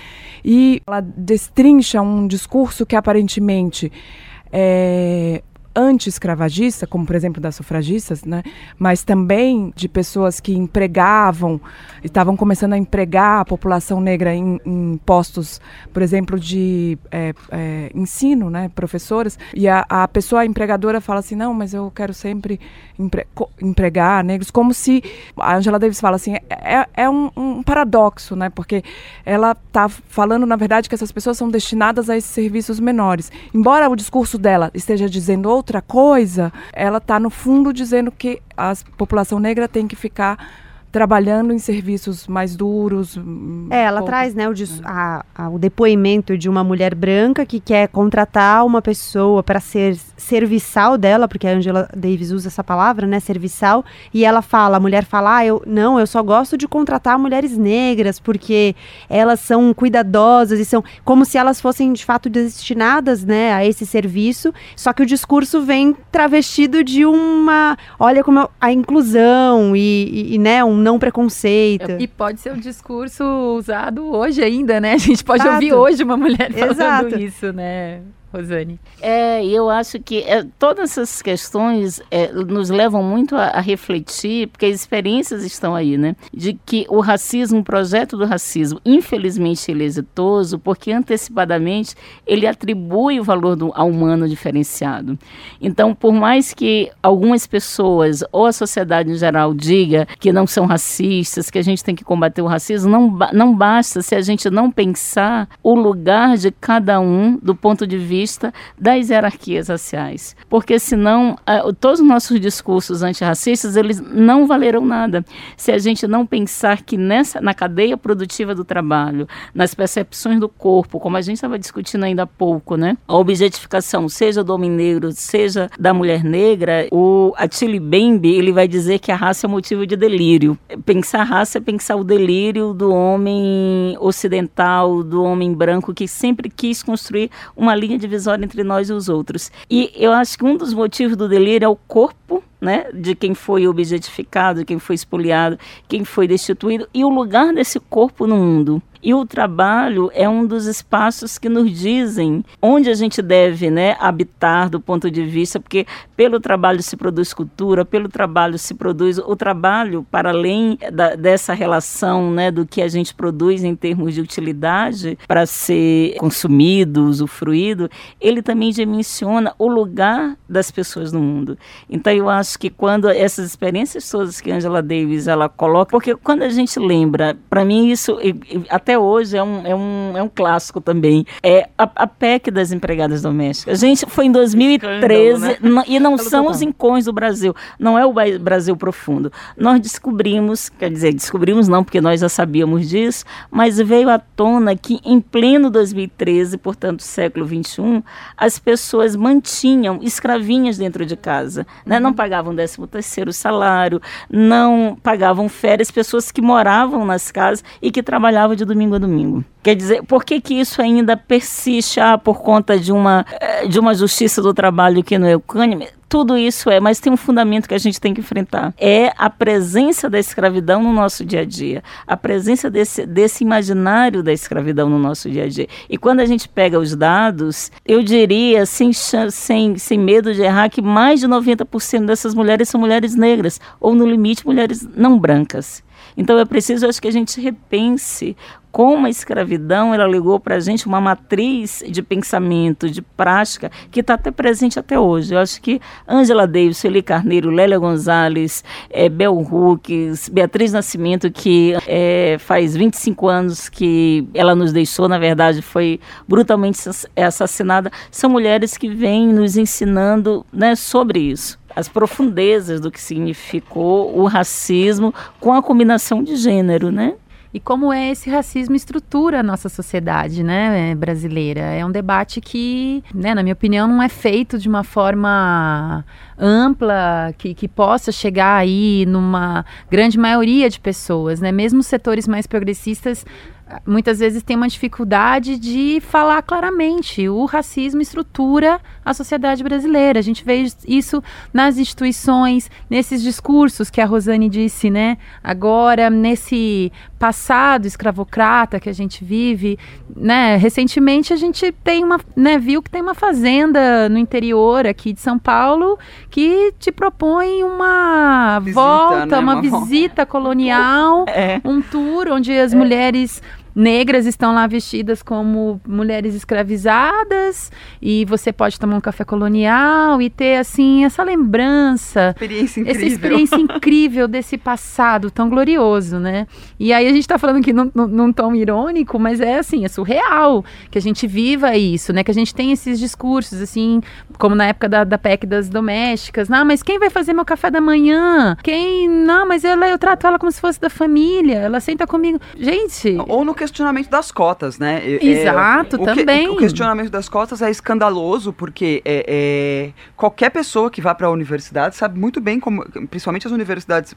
S5: E ela destrincha um discurso que aparentemente é, anti-escravagista, como por exemplo das sufragistas, né? mas também de pessoas que empregavam, estavam começando a empregar a população negra em, em postos, por exemplo, de é, é, ensino, né? professoras, e a, a, pessoa a empregadora fala assim, não, mas eu quero sempre empre empregar negros, como se, a Angela Davis fala assim, é, é, é um, um, paradoxo, né? porque ela está falando, na verdade, que essas pessoas são destinadas a esses serviços menores, embora o discurso dela esteja dizendo outra coisa, ela está no fundo dizendo que a população negra tem que ficar trabalhando em serviços mais duros.
S1: Hum, é, ela pouco. traz né, o, a, a, o, depoimento de uma mulher branca que quer contratar uma pessoa para ser serviçal dela, porque a Angela Davis usa essa palavra, né, serviçal, e ela fala, a mulher fala, ah, eu, não, eu só gosto de contratar mulheres negras, porque elas são cuidadosas e são como se elas fossem de fato destinadas, né, a esse serviço, só que o discurso vem travestido de uma, olha como a inclusão e, e, e né, um não preconceito.
S4: E pode ser um discurso usado hoje ainda, né? A gente pode Exato. ouvir hoje uma mulher falando Exato. isso, né? Rosane?
S3: É, eu acho que é, todas essas questões é, nos levam muito a, a, refletir, porque as experiências estão aí, né? De que o racismo, o projeto do racismo, infelizmente ele é exitoso, porque antecipadamente ele atribui o valor do, ao humano diferenciado. Então, por mais que algumas pessoas ou a sociedade em geral diga que não são racistas, que a gente tem que combater o racismo, não, não basta se a gente não pensar o lugar de cada um do ponto de vista vista das hierarquias raciais. Porque senão todos os nossos discursos antirracistas eles não valerão nada se a gente não pensar que nessa na cadeia produtiva do trabalho, nas percepções do corpo, como a gente estava discutindo ainda há pouco, né? A objetificação, seja do homem negro, seja da mulher negra, o Attili Bembe, ele vai dizer que a raça é motivo de delírio. Pensar raça é pensar o delírio do homem ocidental, do homem branco que sempre quis construir uma linha de divisória entre nós e os outros. E eu acho que um dos motivos do delírio é o corpo né, de quem foi objetificado, quem foi expoliado, quem foi destituído e o lugar desse corpo no mundo. E o trabalho é um dos espaços que nos dizem onde a gente deve né, habitar do ponto de vista, porque pelo trabalho se produz cultura, pelo trabalho se produz o trabalho, para além da, dessa relação né, do que a gente produz em termos de utilidade para ser consumido, usufruído, ele também dimensiona o lugar das pessoas no mundo. Então eu acho que quando essas experiências todas que Angela Davis ela coloca, porque quando a gente lembra, para mim isso até até hoje é um, é um, é um clássico também. É a, a PEC das empregadas domésticas. A gente foi em 2013 Escândalo, né? e não são os incões do Brasil, não é o Brasil profundo. Nós descobrimos, quer dizer, descobrimos não porque nós já sabíamos disso, mas veio à tona que em pleno 2013, portanto século 21, as pessoas mantinham escravinhas dentro de casa, né? Não pagavam 13 terceiro salário, não pagavam férias, pessoas que moravam nas casas e que trabalhavam de domingo domingo a domingo. Quer dizer, por que, que isso ainda persiste ah, por conta de uma, eh, de uma justiça do trabalho que não é equânime? Tudo isso é, mas tem um fundamento que a gente tem que enfrentar. É a presença da escravidão no nosso dia a dia. A presença desse, desse imaginário da escravidão no nosso dia a dia. E quando a gente pega os dados, eu diria, sem, sem, sem medo de errar, que mais de 90% dessas mulheres são mulheres negras, ou no limite, mulheres não brancas. Então é preciso, acho que a gente repense como a escravidão ela ligou para a gente uma matriz de pensamento, de prática, que está até presente até hoje. Eu acho que Angela Davis, Feli Carneiro, Lélia Gonzalez, é, Bel Hooks, Beatriz Nascimento, que é, faz 25 anos que ela nos deixou, na verdade, foi brutalmente assassinada, são mulheres que vêm nos ensinando né, sobre isso as profundezas do que significou o racismo com a combinação de gênero, né?
S4: E como é esse racismo estrutura a nossa sociedade, né, brasileira? É um debate que, né, na minha opinião, não é feito de uma forma ampla, que, que possa chegar aí numa grande maioria de pessoas, né? Mesmo setores mais progressistas muitas vezes tem uma dificuldade de falar claramente. O racismo estrutura a sociedade brasileira. A gente vê isso nas instituições, nesses discursos que a Rosane disse, né? Agora, nesse passado escravocrata que a gente vive, né? Recentemente a gente tem uma, né, viu que tem uma fazenda no interior aqui de São Paulo que te propõe uma visita, volta, né? uma, uma, visita colonial, [LAUGHS] é. um tour onde as é. mulheres negras estão lá vestidas como mulheres escravizadas e você pode tomar um café colonial e ter assim essa lembrança,
S2: experiência incrível.
S4: essa experiência incrível desse passado tão glorioso, né? E aí a gente está falando aqui num, num, tom irônico, mas é assim, é surreal que a gente viva isso, né? Que a gente tem esses discursos assim, como na época da, da PEC das domésticas, não, mas quem vai fazer meu café da manhã? Quem? Não, mas ela, eu trato ela como se fosse da família, ela senta comigo. Gente,
S2: ou no questionamento das cotas, né?
S4: É, Exato,
S2: é,
S4: também.
S2: Que, o questionamento das cotas é escandaloso, porque é, é qualquer pessoa que vá para a universidade sabe muito bem como, principalmente as universidades,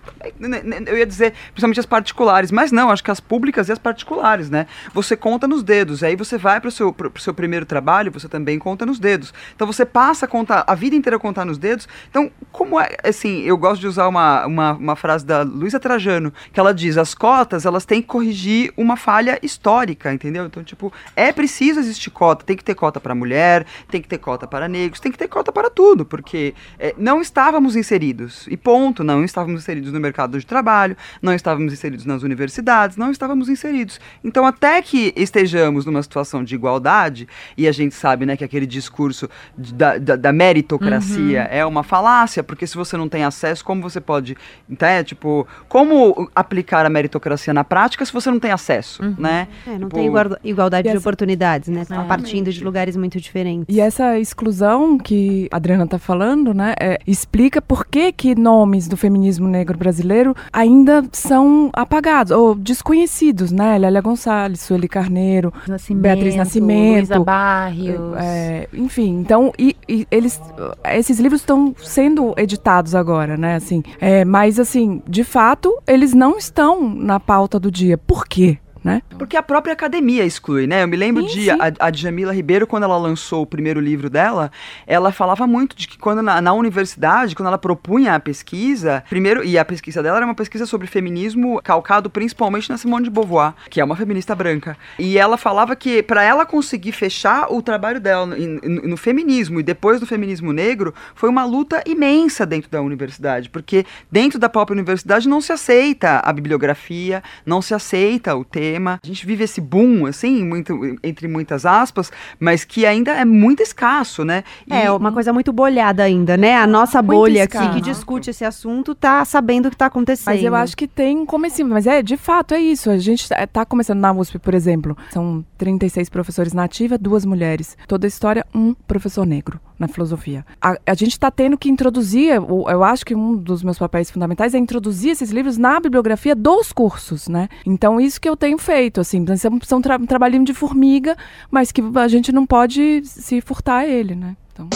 S2: eu ia dizer, principalmente as particulares, mas não, acho que as públicas e as particulares, né? Você conta nos dedos, aí você vai para o seu, pro seu primeiro trabalho, você também conta nos dedos. Então você passa a contar, a vida inteira a contar nos dedos. Então, como é, assim, eu gosto de usar uma, uma, uma frase da Luísa Trajano, que ela diz, as cotas, elas têm que corrigir uma falha histórica, entendeu? Então, tipo, é preciso existir cota, tem que ter cota para mulher, tem que ter cota para negros, tem que ter cota para tudo, porque é, não estávamos inseridos, e ponto, não estávamos inseridos no mercado de trabalho, não estávamos inseridos nas universidades, não estávamos inseridos. Então, até que estejamos numa situação de igualdade, e a gente sabe, né, que aquele discurso da, da, da meritocracia uhum. é uma falácia, porque se você não tem acesso, como você pode, então, é, tipo, como aplicar a meritocracia na prática se você não tem acesso, uhum. Né?
S1: É, não tipo, tem igualdade de oportunidades, né? É, partindo de lugares muito diferentes.
S5: E essa exclusão que a Adriana está falando, né, é, explica por que que nomes do feminismo negro brasileiro ainda são apagados ou desconhecidos, né? Lélia Gonçalves, Sueli Carneiro, Nascimento, Beatriz Nascimento,
S1: Luísa Barrios.
S5: É, enfim, então e, e eles, esses livros estão sendo editados agora, né? Assim, é, mas assim, de fato, eles não estão na pauta do dia. Por quê? Né?
S2: Porque a própria academia exclui, né? Eu me lembro sim, de sim. A, a Djamila Ribeiro, quando ela lançou o primeiro livro dela, ela falava muito de que quando na, na, universidade, quando ela propunha a pesquisa, primeiro, e a pesquisa dela era uma pesquisa sobre feminismo calcado principalmente na Simone de Beauvoir, que é uma feminista branca. E ela falava que para ela conseguir fechar o trabalho dela no, no, no feminismo e depois do feminismo negro, foi uma luta imensa dentro da universidade, porque dentro da própria universidade não se aceita a bibliografia, não se aceita o texto cinema. A gente vive esse boom, assim, muito, entre muitas aspas, mas que ainda é muito escasso, né?
S1: E, é, uma coisa muito bolhada ainda, né? A nossa bolha aqui que discute esse assunto tá sabendo o que tá acontecendo.
S5: Mas eu acho que tem comecinho, mas é, de fato, é isso. A gente tá, tá começando na USP, por exemplo, são 36 professores nativa, duas mulheres. Toda a história, um professor negro na filosofia. A, a gente está tendo que introduzir, eu, eu, acho que um dos meus papéis fundamentais é introduzir esses livros na bibliografia dos cursos, né? Então, isso que eu tenho feito, assim, são, são tra um trabalhinho de formiga, mas que a gente não pode se furtar a ele, né? Então...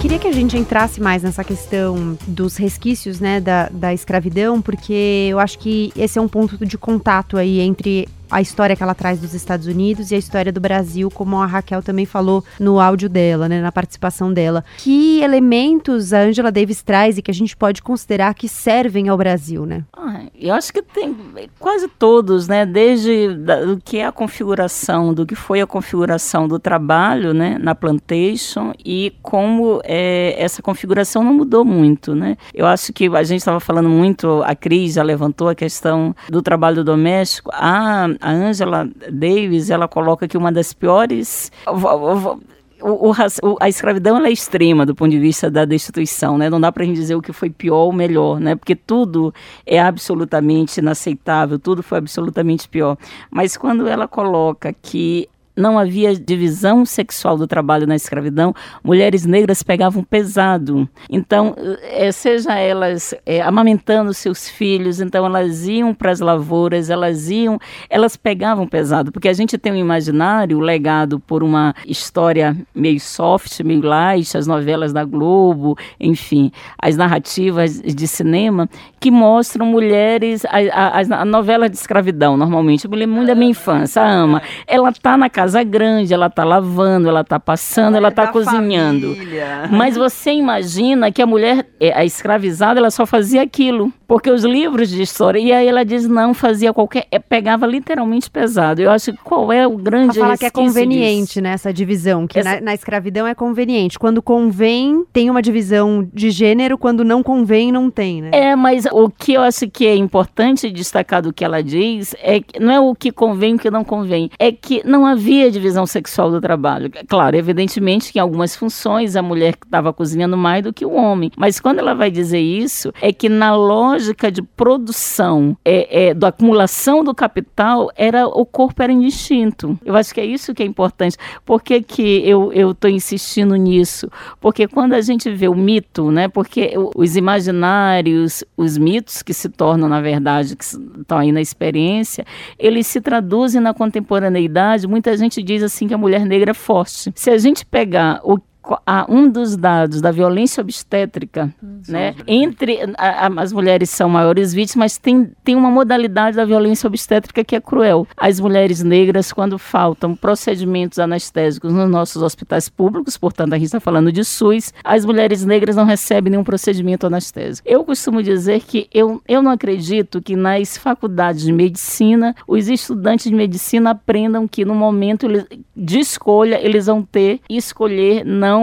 S1: queria que a gente entrasse mais nessa questão dos resquícios né, da, da escravidão, porque eu acho que esse é um ponto de contato aí entre a história que ela traz dos Estados Unidos e a história do Brasil, como a Raquel também falou no áudio dela, né, na participação dela. Que elementos a Angela Davis traz e que a gente pode considerar que servem ao Brasil, né?
S3: Ah, eu acho que tem quase todos, né, desde o que é a configuração, do que foi a configuração do trabalho, né, na plantation e como é, essa configuração não mudou muito, né? Eu acho que a gente estava falando muito, a Cris já levantou a questão do trabalho doméstico. A a Angela Davis, ela coloca que uma das piores o, o, a escravidão é extrema do ponto de vista da destituição, né? Não dá para a gente dizer o que foi pior ou melhor, né? Porque tudo é absolutamente inaceitável, tudo foi absolutamente pior. Mas quando ela coloca que não havia divisão sexual do trabalho na escravidão, mulheres negras pegavam pesado. Então, é, seja elas é, amamentando seus filhos, então elas iam para as lavouras, elas iam, elas pegavam pesado, porque a gente tem um imaginário legado por uma história meio soft, meio light, as novelas da Globo, enfim, as narrativas de cinema que mostram mulheres, a, a, a novela de escravidão, normalmente, muito da minha infância, ama, ela está na casa casa grande, ela está lavando, ela está passando, ela está cozinhando. Família. [LAUGHS] Mas você imagina que a mulher, é, a escravizada, ela só fazia aquilo. Porque os livros de história, e aí ela diz, não, fazia qualquer, é, pegava literalmente pesado. Eu acho que qual é o grande
S1: Ela fala que é conveniente nessa né, divisão, que essa... na, na, escravidão é conveniente. Quando convém, tem uma divisão de gênero, quando não convém, não tem, né?
S3: É, mas o que eu acho que é importante destacar do que ela diz, é que não é o que convém e o que não convém, é que não havia divisão sexual do trabalho. Claro, evidentemente que em algumas funções a mulher estava cozinhando mais do que o homem, mas quando ela vai dizer isso, é que na lógica lógica de produção, é, é, da acumulação do capital, era o corpo era indistinto. Eu acho que é isso que é importante. Por que, que eu estou insistindo nisso? Porque quando a gente vê o mito, né, porque os imaginários, os mitos que se tornam, na verdade, que estão aí na experiência, eles se traduzem na contemporaneidade. Muita gente diz assim que a mulher negra é forte. Se a gente pegar o um dos dados da violência obstétrica, hum, né? Entre a, a, as mulheres são maiores vítimas, mas tem, tem uma modalidade da violência obstétrica que é cruel. As mulheres negras, quando faltam procedimentos anestésicos nos nossos hospitais públicos, portanto a gente está falando de SUS, as mulheres negras não recebem nenhum procedimento anestésico. Eu costumo dizer que eu, eu não acredito que nas faculdades de medicina os estudantes de medicina aprendam que no momento de escolha eles vão ter e escolher não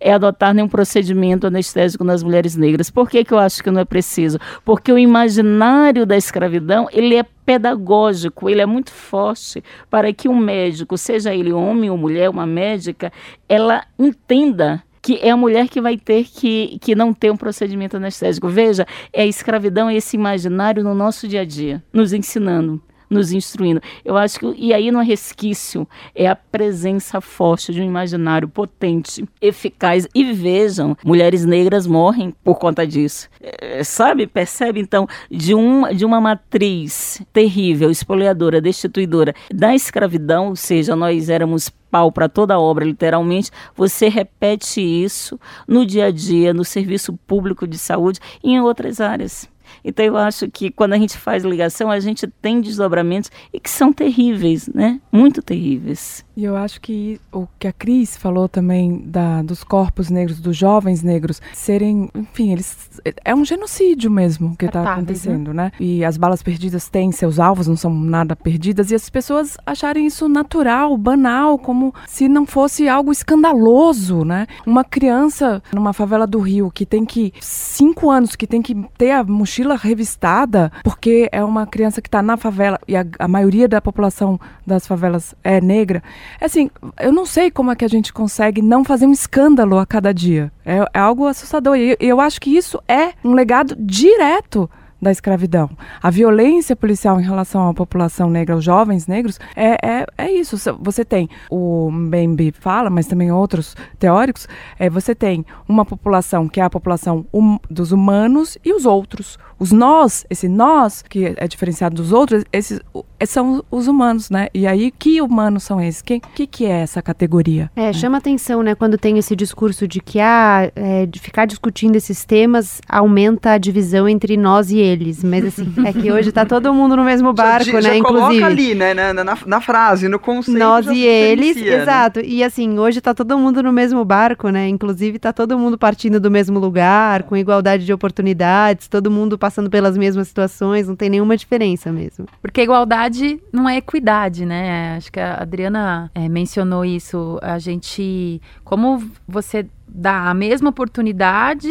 S3: é adotar nenhum procedimento anestésico nas mulheres negras. Por que, que eu acho que não é preciso? Porque o imaginário da escravidão ele é pedagógico, ele é muito forte para que um médico, seja ele homem ou mulher, uma médica, ela entenda que é a mulher que vai ter que, que não ter um procedimento anestésico. Veja, é a escravidão, é esse imaginário no nosso dia a dia, nos ensinando nos instruindo. Eu acho que, e aí no resquício, é a presença forte de um imaginário potente, eficaz. E vejam, mulheres negras morrem por conta disso. É, sabe, percebe então, de, um, de uma matriz terrível, espoliadora, destituidora da escravidão, ou seja, nós éramos pau para toda a obra, literalmente, você repete isso no dia a dia, no serviço público de saúde e em outras áreas. Então eu acho que quando a gente faz ligação, a gente tem desdobramentos e que são terríveis, né? Muito terríveis.
S5: E eu acho que o que a Cris falou também da, dos corpos negros, dos jovens negros, serem, enfim, eles é um genocídio mesmo que está acontecendo, né? né? E as balas perdidas têm seus alvos, não são nada perdidas, e as pessoas acharem isso natural, banal, como se não fosse algo escandaloso, né? Uma criança numa favela do Rio que tem que cinco anos que tem que ter a mochila revistada porque é uma criança que está na favela e a, a maioria da população das favelas é negra assim, eu não sei como é que a gente consegue não fazer um escândalo a cada dia. É, é algo assustador. E eu acho que isso é um legado direto da escravidão. A violência policial em relação à população negra, aos jovens negros, é, é, é isso. Você tem, o Mbembe fala, mas também outros teóricos, é, você tem uma população que é a população hum, dos humanos e os outros. Os nós, esse nós, que é diferenciado dos outros, esses são os humanos, né? E aí, que humanos são esses? O que, que, que, é essa categoria?
S1: É, chama atenção, né? Quando tem esse discurso de que ah, é, de ficar discutindo esses temas aumenta a divisão entre nós e eles. Mas assim, é que hoje tá todo mundo no mesmo barco, já,
S2: já
S1: né?
S2: Inclusive. ali, né? Na, na, na, frase, no conceito.
S1: Nós e eles, né? exato. E assim, hoje tá todo mundo no mesmo barco, né? Inclusive, tá todo mundo partindo do mesmo lugar, com igualdade de oportunidades, todo mundo passando pelas mesmas situações, não tem nenhuma diferença mesmo.
S4: Porque igualdade não é equidade, né? Acho que a Adriana é, mencionou isso. A gente, como você dá a mesma oportunidade,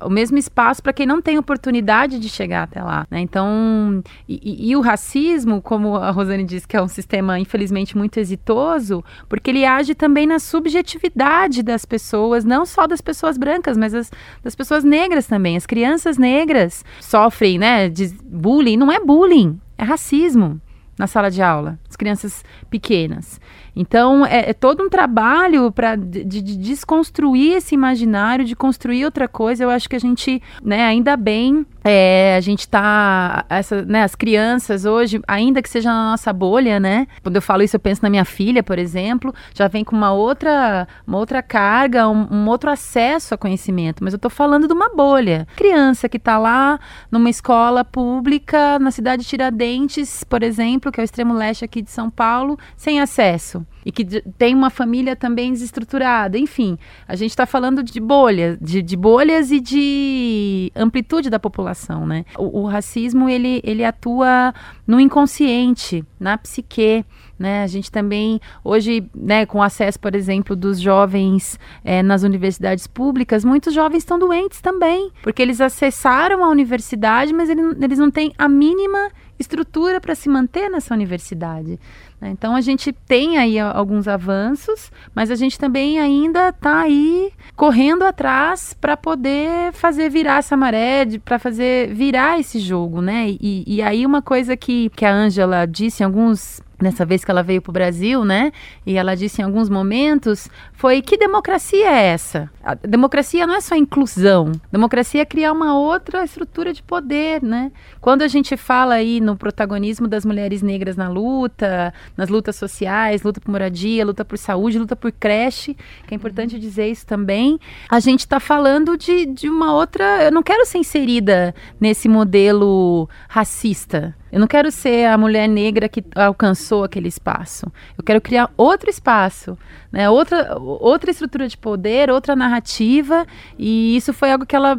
S4: o, mesmo espaço para quem não tem oportunidade de chegar até lá. Né? Então, e, e, o racismo, como a Rosane disse, que é um sistema infelizmente muito exitoso, porque ele age também na subjetividade das pessoas, não só das pessoas brancas, mas das, das pessoas negras também. As crianças negras sofrem, né, de bullying. Não é bullying, é racismo na sala de aula, as crianças pequenas. Então, é, é todo um trabalho para de, de, desconstruir esse imaginário, de construir outra coisa. Eu acho que a gente, né, ainda bem, é, a gente tá. Essa, né, as crianças hoje, ainda que seja na nossa bolha, né? Quando eu falo isso, eu penso na minha filha, por exemplo, já vem com uma outra, uma outra carga, um, um outro acesso a conhecimento. Mas eu estou falando de uma bolha. Criança que está lá numa escola pública, na cidade de Tiradentes, por exemplo, que é o extremo leste aqui de São Paulo, sem acesso e que tem uma família também desestruturada. Enfim, a gente está falando de bolhas, de, de, bolhas e de amplitude da população, né? O, o, racismo ele, ele atua no inconsciente, na psique. Né? A gente também, hoje, né, com acesso, por exemplo, dos jovens é, nas universidades públicas, muitos jovens estão doentes também, porque eles acessaram a universidade, mas eles não têm a mínima estrutura para se manter nessa universidade. Né? Então a gente tem aí alguns avanços, mas a gente também ainda está aí correndo atrás para poder fazer virar essa maré, para fazer virar esse jogo, né? E, e aí uma coisa que, que a Ângela disse em alguns nessa vez que ela veio para o Brasil, né? E ela disse em alguns momentos foi que democracia é essa? A democracia não é só inclusão. Democracia é criar uma outra estrutura de poder, né? Quando a gente fala aí no protagonismo das mulheres negras na luta, nas lutas sociais, luta por moradia, luta por saúde, luta por creche, que é importante dizer isso também, a gente está falando de, de uma outra. Eu não quero ser inserida nesse modelo racista eu não quero ser a mulher negra que alcançou aquele espaço. Eu quero criar outro espaço, né? outra, outra estrutura de poder, outra narrativa. E isso foi algo que, ela,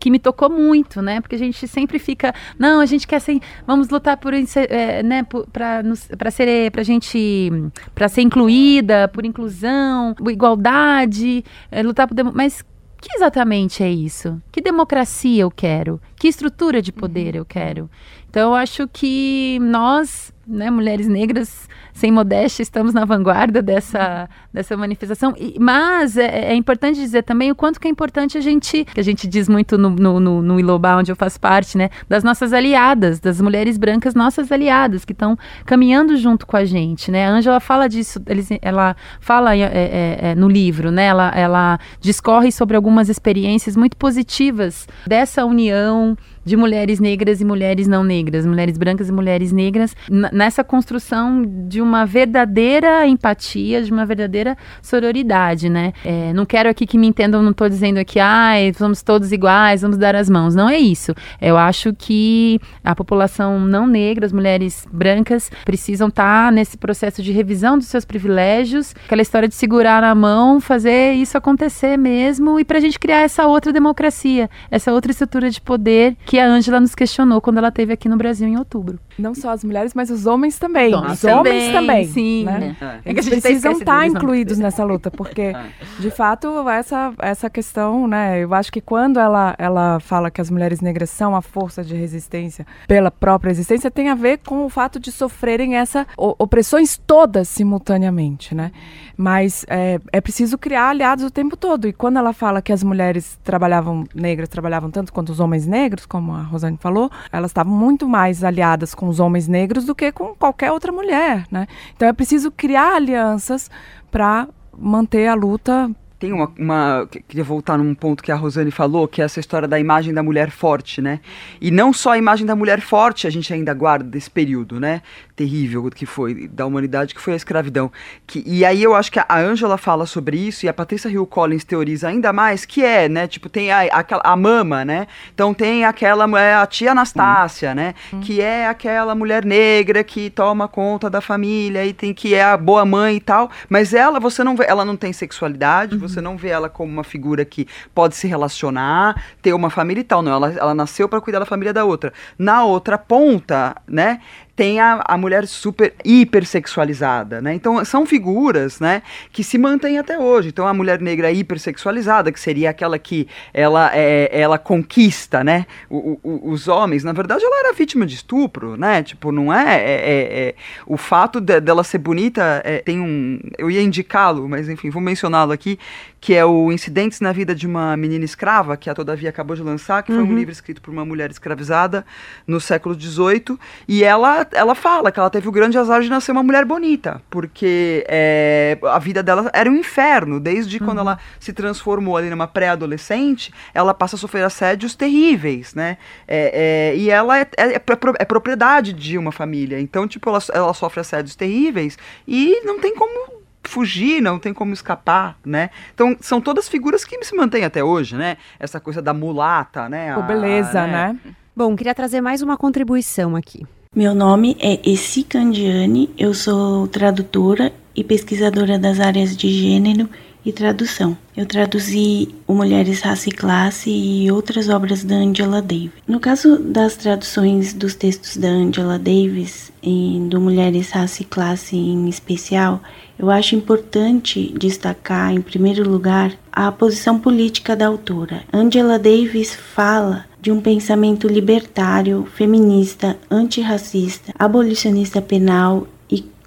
S4: que me tocou muito, né? Porque a gente sempre fica, não, a gente quer ser, vamos lutar por, é, né, para ser, para gente, para ser incluída, por inclusão, igualdade, é, lutar por, mas que exatamente é isso? Que democracia eu quero? Que estrutura de poder eu quero? Então, eu acho que nós, né, mulheres negras, sem modéstia, estamos na vanguarda dessa, dessa manifestação. E, mas é, é, importante dizer também o quanto que é importante a gente, que a gente diz muito no, no, no, no onde eu faço parte, né, das nossas aliadas, das mulheres brancas, nossas aliadas, que estão caminhando junto com a gente. Né? A Ângela fala disso, eles, ela fala é, é, é, no livro, né? ela, ela discorre sobre algumas experiências muito positivas dessa união de mulheres negras e mulheres não negras, mulheres brancas e mulheres negras, nessa construção de uma verdadeira empatia, de uma verdadeira sororidade, né? É, não quero aqui que me entendam, não estou dizendo aqui, ai, somos todos iguais, vamos dar as mãos. Não é isso. Eu acho que a população não negra, as mulheres brancas, precisam estar tá nesse processo de revisão dos seus privilégios, aquela história de segurar na mão, fazer isso acontecer mesmo e para a gente criar essa outra democracia, essa outra estrutura de poder que a Ângela nos questionou quando ela esteve aqui no Brasil em outubro.
S5: Não só as mulheres, mas os homens também.
S4: Os homens, os homens também,
S5: sim. Né? É. Eles precisam estar incluídos nessa luta, porque, [LAUGHS] é. de fato, essa, essa questão, né? Eu acho que quando ela, ela fala que as mulheres negras são a força de resistência pela própria existência, tem a ver com o fato de sofrerem essa opressões todas simultaneamente, né? Mas é, é preciso criar aliados o tempo todo. E quando ela fala que as mulheres trabalhavam negras trabalhavam tanto quanto os homens negros, como a Rosane falou, elas estavam muito mais aliadas com os homens negros do que com qualquer outra mulher, né? Então é preciso criar alianças para manter a luta
S2: tem uma, uma, Queria voltar num ponto que a Rosane falou, que é essa história da imagem da mulher forte, né? E não só a imagem da mulher forte a gente ainda guarda desse período, né? Terrível que foi, da humanidade, que foi a escravidão. Que, e aí eu acho que a Angela fala sobre isso e a Patrícia Hill Collins teoriza ainda mais, que é, né? Tipo, tem a, a, a mama, né? Então tem aquela mulher, a tia Anastácia, hum. né? Hum. Que é aquela mulher negra que toma conta da família e tem que é a boa mãe e tal. Mas ela, você não vê, ela não tem sexualidade, hum você não vê ela como uma figura que pode se relacionar, ter uma família e tal. Não, ela, ela nasceu para cuidar da família da outra. Na outra ponta, né, tem a, a mulher super hipersexualizada, né? Então são figuras, né, que se mantêm até hoje. Então a mulher negra hipersexualizada, que seria aquela que ela é, ela conquista, né, o, o, os homens. Na verdade, ela era vítima de estupro, né? Tipo, não é, é, é, é o fato de, dela ser bonita é, tem um, eu ia indicá-lo, mas enfim, vou mencioná-lo aqui, que é o Incidentes na Vida de uma Menina Escrava, que a Todavia acabou de lançar, que uhum. foi um uhum. livro escrito por uma mulher escravizada no século XVIII, e ela ela fala que ela teve o grande azar de nascer uma mulher bonita, porque é, a vida dela era um inferno. Desde uhum. quando ela se transformou ali numa pré-adolescente, ela passa a sofrer assédios terríveis, né? É, é, e ela é, é, é, é, propriedade de uma família. Então, tipo, ela, ela sofre assédios terríveis e não tem como fugir, não tem como escapar, né? Então, são todas figuras que se mantêm até hoje, né? Essa coisa da mulata, né?
S5: A, beleza, né? né?
S1: Bom, queria trazer mais uma contribuição aqui.
S7: Meu nome é Essi Candiani, eu sou tradutora e pesquisadora das áreas de gênero e tradução. Eu traduzi o Mulheres, Raça e Classe e outras obras da Angela Davis. No caso das traduções dos textos da Angela Davis, e do Mulheres, Raça e Classe em especial, eu acho importante destacar, em primeiro lugar, a posição política da autora. Angela Davis fala de um pensamento libertário, feminista, antirracista, abolicionista penal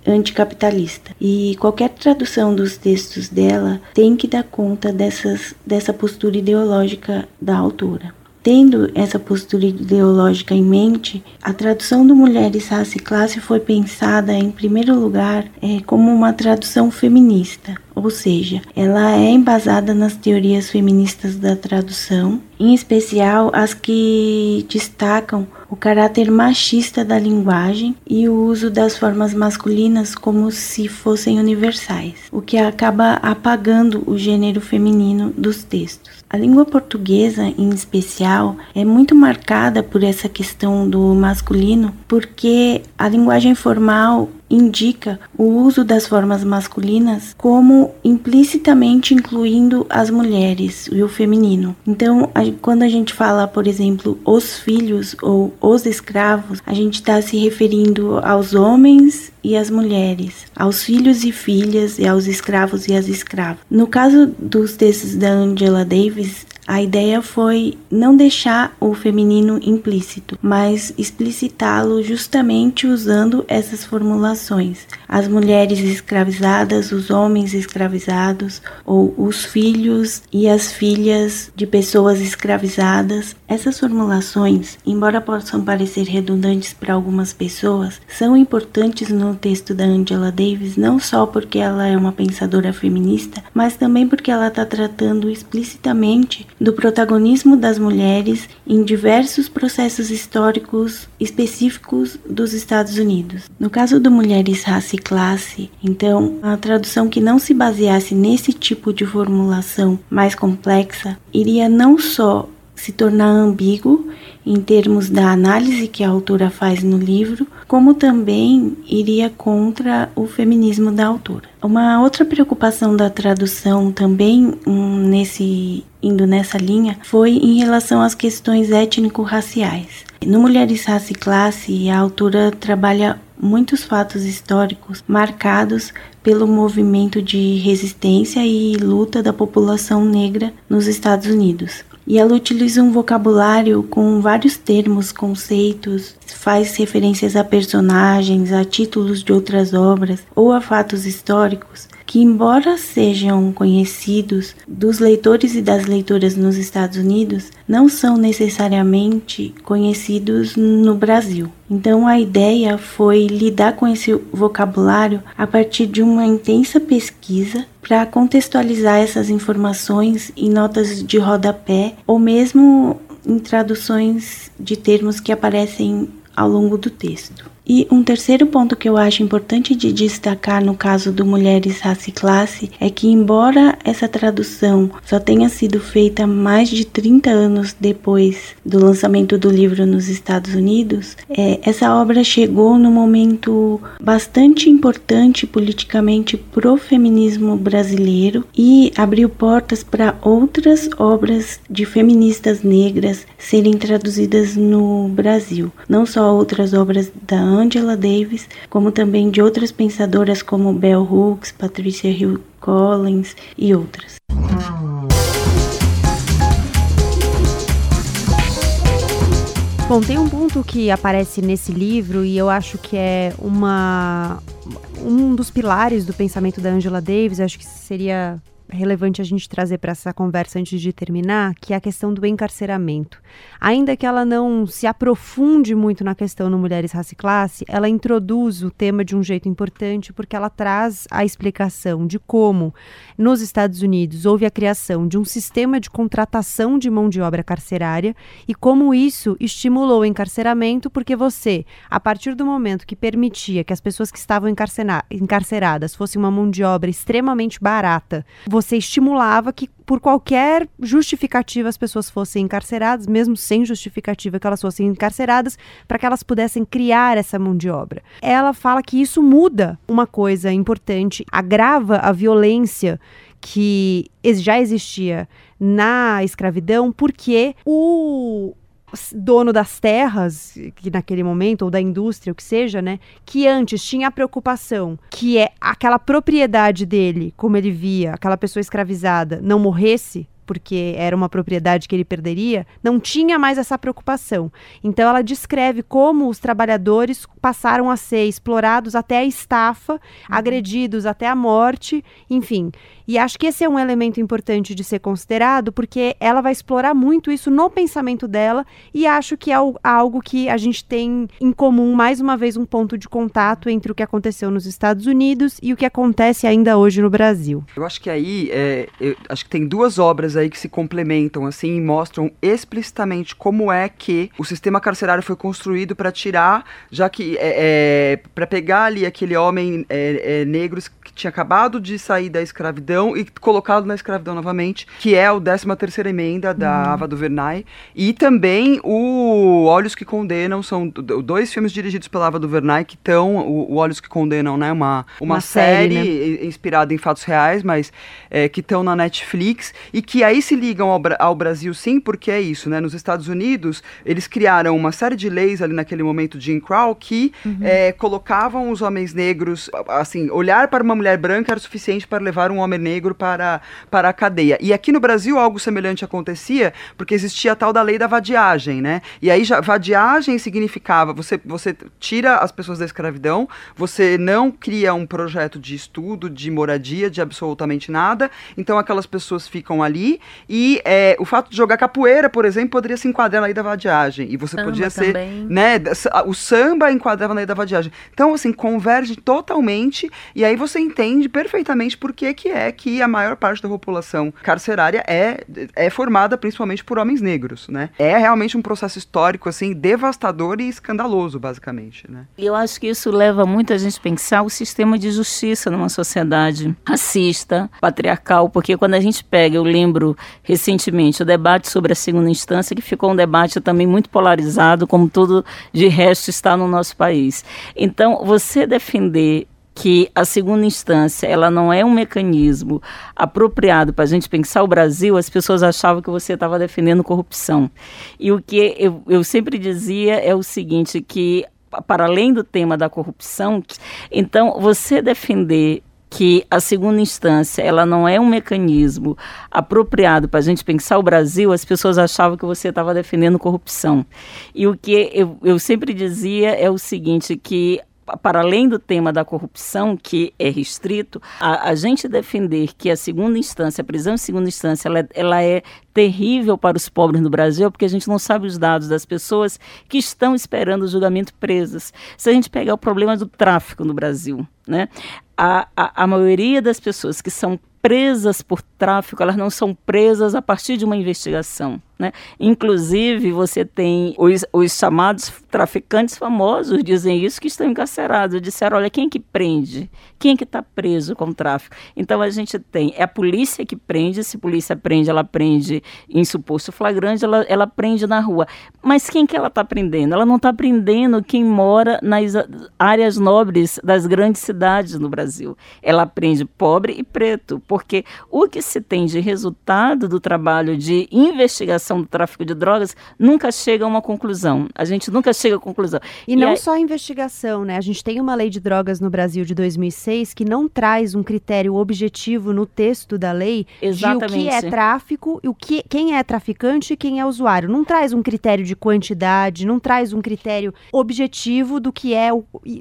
S7: anticapitalista. E qualquer tradução dos textos dela tem que dar conta dessas, dessa postura ideológica da autora. Tendo essa postura ideológica em mente, a tradução do Mulheres, Raça e Classe foi pensada, em primeiro lugar, é, como uma tradução feminista, ou seja, ela é embasada nas teorias feministas da tradução, em especial as que destacam o caráter machista da linguagem e o uso das formas masculinas como se fossem universais, o que acaba apagando o gênero feminino dos textos. A língua portuguesa, em especial, é muito marcada por essa questão do masculino, porque a linguagem formal indica o uso das formas masculinas como implicitamente incluindo as mulheres e o feminino. Então, a, quando a gente fala, por exemplo, os filhos ou os escravos, a gente está se referindo aos homens e às mulheres, aos filhos e filhas e aos escravos e às escravas. No caso dos textos da Angela Davis, a ideia foi não deixar o feminino implícito, mas explicitá-lo justamente usando essas formulações. As mulheres escravizadas, os homens escravizados, ou os filhos e as filhas de pessoas escravizadas. Essas formulações, embora possam parecer redundantes para algumas pessoas, são importantes no texto da Angela Davis não só porque ela é uma pensadora feminista, mas também porque ela está tratando explicitamente do protagonismo das mulheres em diversos processos históricos específicos dos Estados Unidos. No caso do Mulheres, Raça e Classe, então, a tradução que não se baseasse nesse tipo de formulação mais complexa iria não só se tornar ambíguo em termos da análise que a autora faz no livro, como também iria contra o feminismo da autora. Uma outra preocupação da tradução também um, nesse indo nessa linha foi em relação às questões étnico-raciais. No Mulheres, Raça e Classe, a autora trabalha muitos fatos históricos marcados pelo movimento de resistência e luta da população negra nos Estados Unidos e ela utiliza um vocabulário com vários termos, conceitos, faz referências a personagens, a títulos de outras obras ou a fatos históricos que, embora sejam conhecidos dos leitores e das leitoras nos Estados Unidos, não são necessariamente conhecidos no Brasil. Então, a ideia foi lidar com esse vocabulário a partir de uma intensa pesquisa para contextualizar essas informações em notas de rodapé ou mesmo em traduções de termos que aparecem ao longo do texto. E um terceiro ponto que eu acho importante de destacar no caso do Mulheres, Raça e Classe é que, embora essa tradução só tenha sido feita mais de 30 anos depois do lançamento do livro nos Estados Unidos, é, essa obra chegou no momento bastante importante politicamente pro feminismo brasileiro e abriu portas para outras obras de feministas negras serem traduzidas no Brasil, não só outras obras da Angela Davis, como também de outras pensadoras como Bell Hooks, Patricia Hill Collins e outras.
S1: Bom, tem um ponto que aparece nesse livro e eu acho que é uma um dos pilares do pensamento da Angela Davis, acho que seria relevante a gente trazer para essa conversa antes de terminar, que é a questão do encarceramento. Ainda que ela não se aprofunde muito na questão no Mulheres, Raça e Classe, ela introduz o tema de um jeito importante porque ela traz a explicação de como nos Estados Unidos houve a criação de um sistema de contratação de mão de obra carcerária e como isso estimulou o encarceramento, porque você, a partir do momento que permitia que as pessoas que estavam encarceradas fossem uma mão de obra extremamente barata, você estimulava que por qualquer justificativa as pessoas fossem encarceradas, mesmo sem justificativa que elas fossem encarceradas, para que elas pudessem criar essa mão de obra. Ela fala que isso muda uma coisa importante, agrava a violência que já existia na escravidão, porque o dono das terras, que naquele momento, ou da indústria, o que seja, né, que antes tinha a preocupação que é aquela propriedade dele, como ele via, aquela pessoa escravizada, não morresse, porque era uma propriedade que ele perderia, não tinha mais essa preocupação. Então ela descreve como os trabalhadores passaram a ser explorados até a estafa, uhum. agredidos até a morte, enfim. E acho que esse é um elemento importante de ser considerado, porque ela vai explorar muito isso no pensamento dela, e acho que é algo que a gente tem em comum, mais uma vez, um ponto de contato entre o que aconteceu nos Estados Unidos e o que acontece ainda hoje no Brasil.
S2: Eu acho que aí, é, acho que tem duas obras aí que se complementam, assim, e mostram explicitamente como é que o sistema carcerário foi construído para tirar, já que é, é para pegar ali aquele homem é, é negro que tinha acabado de sair da escravidão e colocado na escravidão novamente, que é o 13 terceira emenda da uhum. Ava DuVernay, e também o Olhos que Condenam, são dois filmes dirigidos pela Ava DuVernay que estão, o, o, Olhos que Condenam, né, uma, uma, uma série, série né? inspirada em fatos reais, mas é, que estão na Netflix, e que aí se ligam ao, ao Brasil sim, porque é isso, né, nos Estados Unidos, eles criaram uma série de leis ali naquele momento de Jim Crow que uhum. é, colocavam os homens negros, assim, olhar para uma mulher branca era suficiente para levar um homem negro para, para a cadeia. E aqui no Brasil algo semelhante acontecia, porque existia a tal da lei da vadiagem, né? E aí já, vadiagem significava você, você tira as pessoas da escravidão, você não cria um projeto de estudo, de moradia, de absolutamente nada, então aquelas pessoas ficam ali e é, o fato de jogar capoeira, por exemplo, poderia se enquadrar na lei da vadiagem. E você samba podia ser, também. né? O samba enquadrava na lei da vadiagem. Então, assim, converge totalmente e aí você entende perfeitamente por que, que é que a maior parte da população carcerária é, é formada principalmente por homens negros, né? É realmente um processo histórico, assim, devastador e escandaloso, basicamente, né?
S3: Eu acho que isso leva muita gente a pensar o sistema de justiça numa sociedade racista, patriarcal, porque quando a gente pega, eu lembro recentemente o debate sobre a segunda instância, que ficou um debate também muito polarizado, como tudo de resto está no nosso país. Então, você defender que a segunda instância ela não é um mecanismo apropriado para a gente pensar o Brasil, as pessoas achavam que você estava defendendo corrupção. E o que eu, eu sempre dizia é o seguinte, que para além do tema da corrupção, então você defender que a segunda instância ela não é um mecanismo apropriado para a gente pensar o Brasil, as pessoas achavam que você estava defendendo corrupção. E o que eu, eu sempre dizia é o seguinte, que para além do tema da corrupção, que é restrito, a, a gente defender que a segunda instância, a prisão em segunda instância, ela, ela é terrível para os pobres no Brasil, porque a gente não sabe os dados das pessoas que estão esperando o julgamento presas. Se a gente pegar o problema do tráfico no Brasil, né? A, a, a maioria das pessoas que são presas por tráfico, elas não são presas a partir de uma investigação. Né? Inclusive, você tem os, os, chamados traficantes famosos dizem isso que estão encarcerados. Disseram, olha, quem que prende? Quem que está preso com o tráfico? Então, a gente tem, é a polícia que prende, se a polícia prende, ela prende em suposto flagrante, ela, ela prende na rua. Mas quem que ela está prendendo? Ela não está prendendo quem mora nas áreas nobres das grandes cidades no Brasil. Ela prende pobre e preto, porque o que se tem de resultado do trabalho de investigação do tráfico de drogas nunca chega a uma conclusão. A gente nunca chega a conclusão.
S1: E, e não aí... só a investigação, né? A gente tem uma lei de drogas no Brasil de 2006 que não traz um critério objetivo no texto da lei Exatamente. de o que é tráfico, o que, quem é traficante e quem é usuário. Não traz um critério de quantidade, não traz um critério objetivo do que é,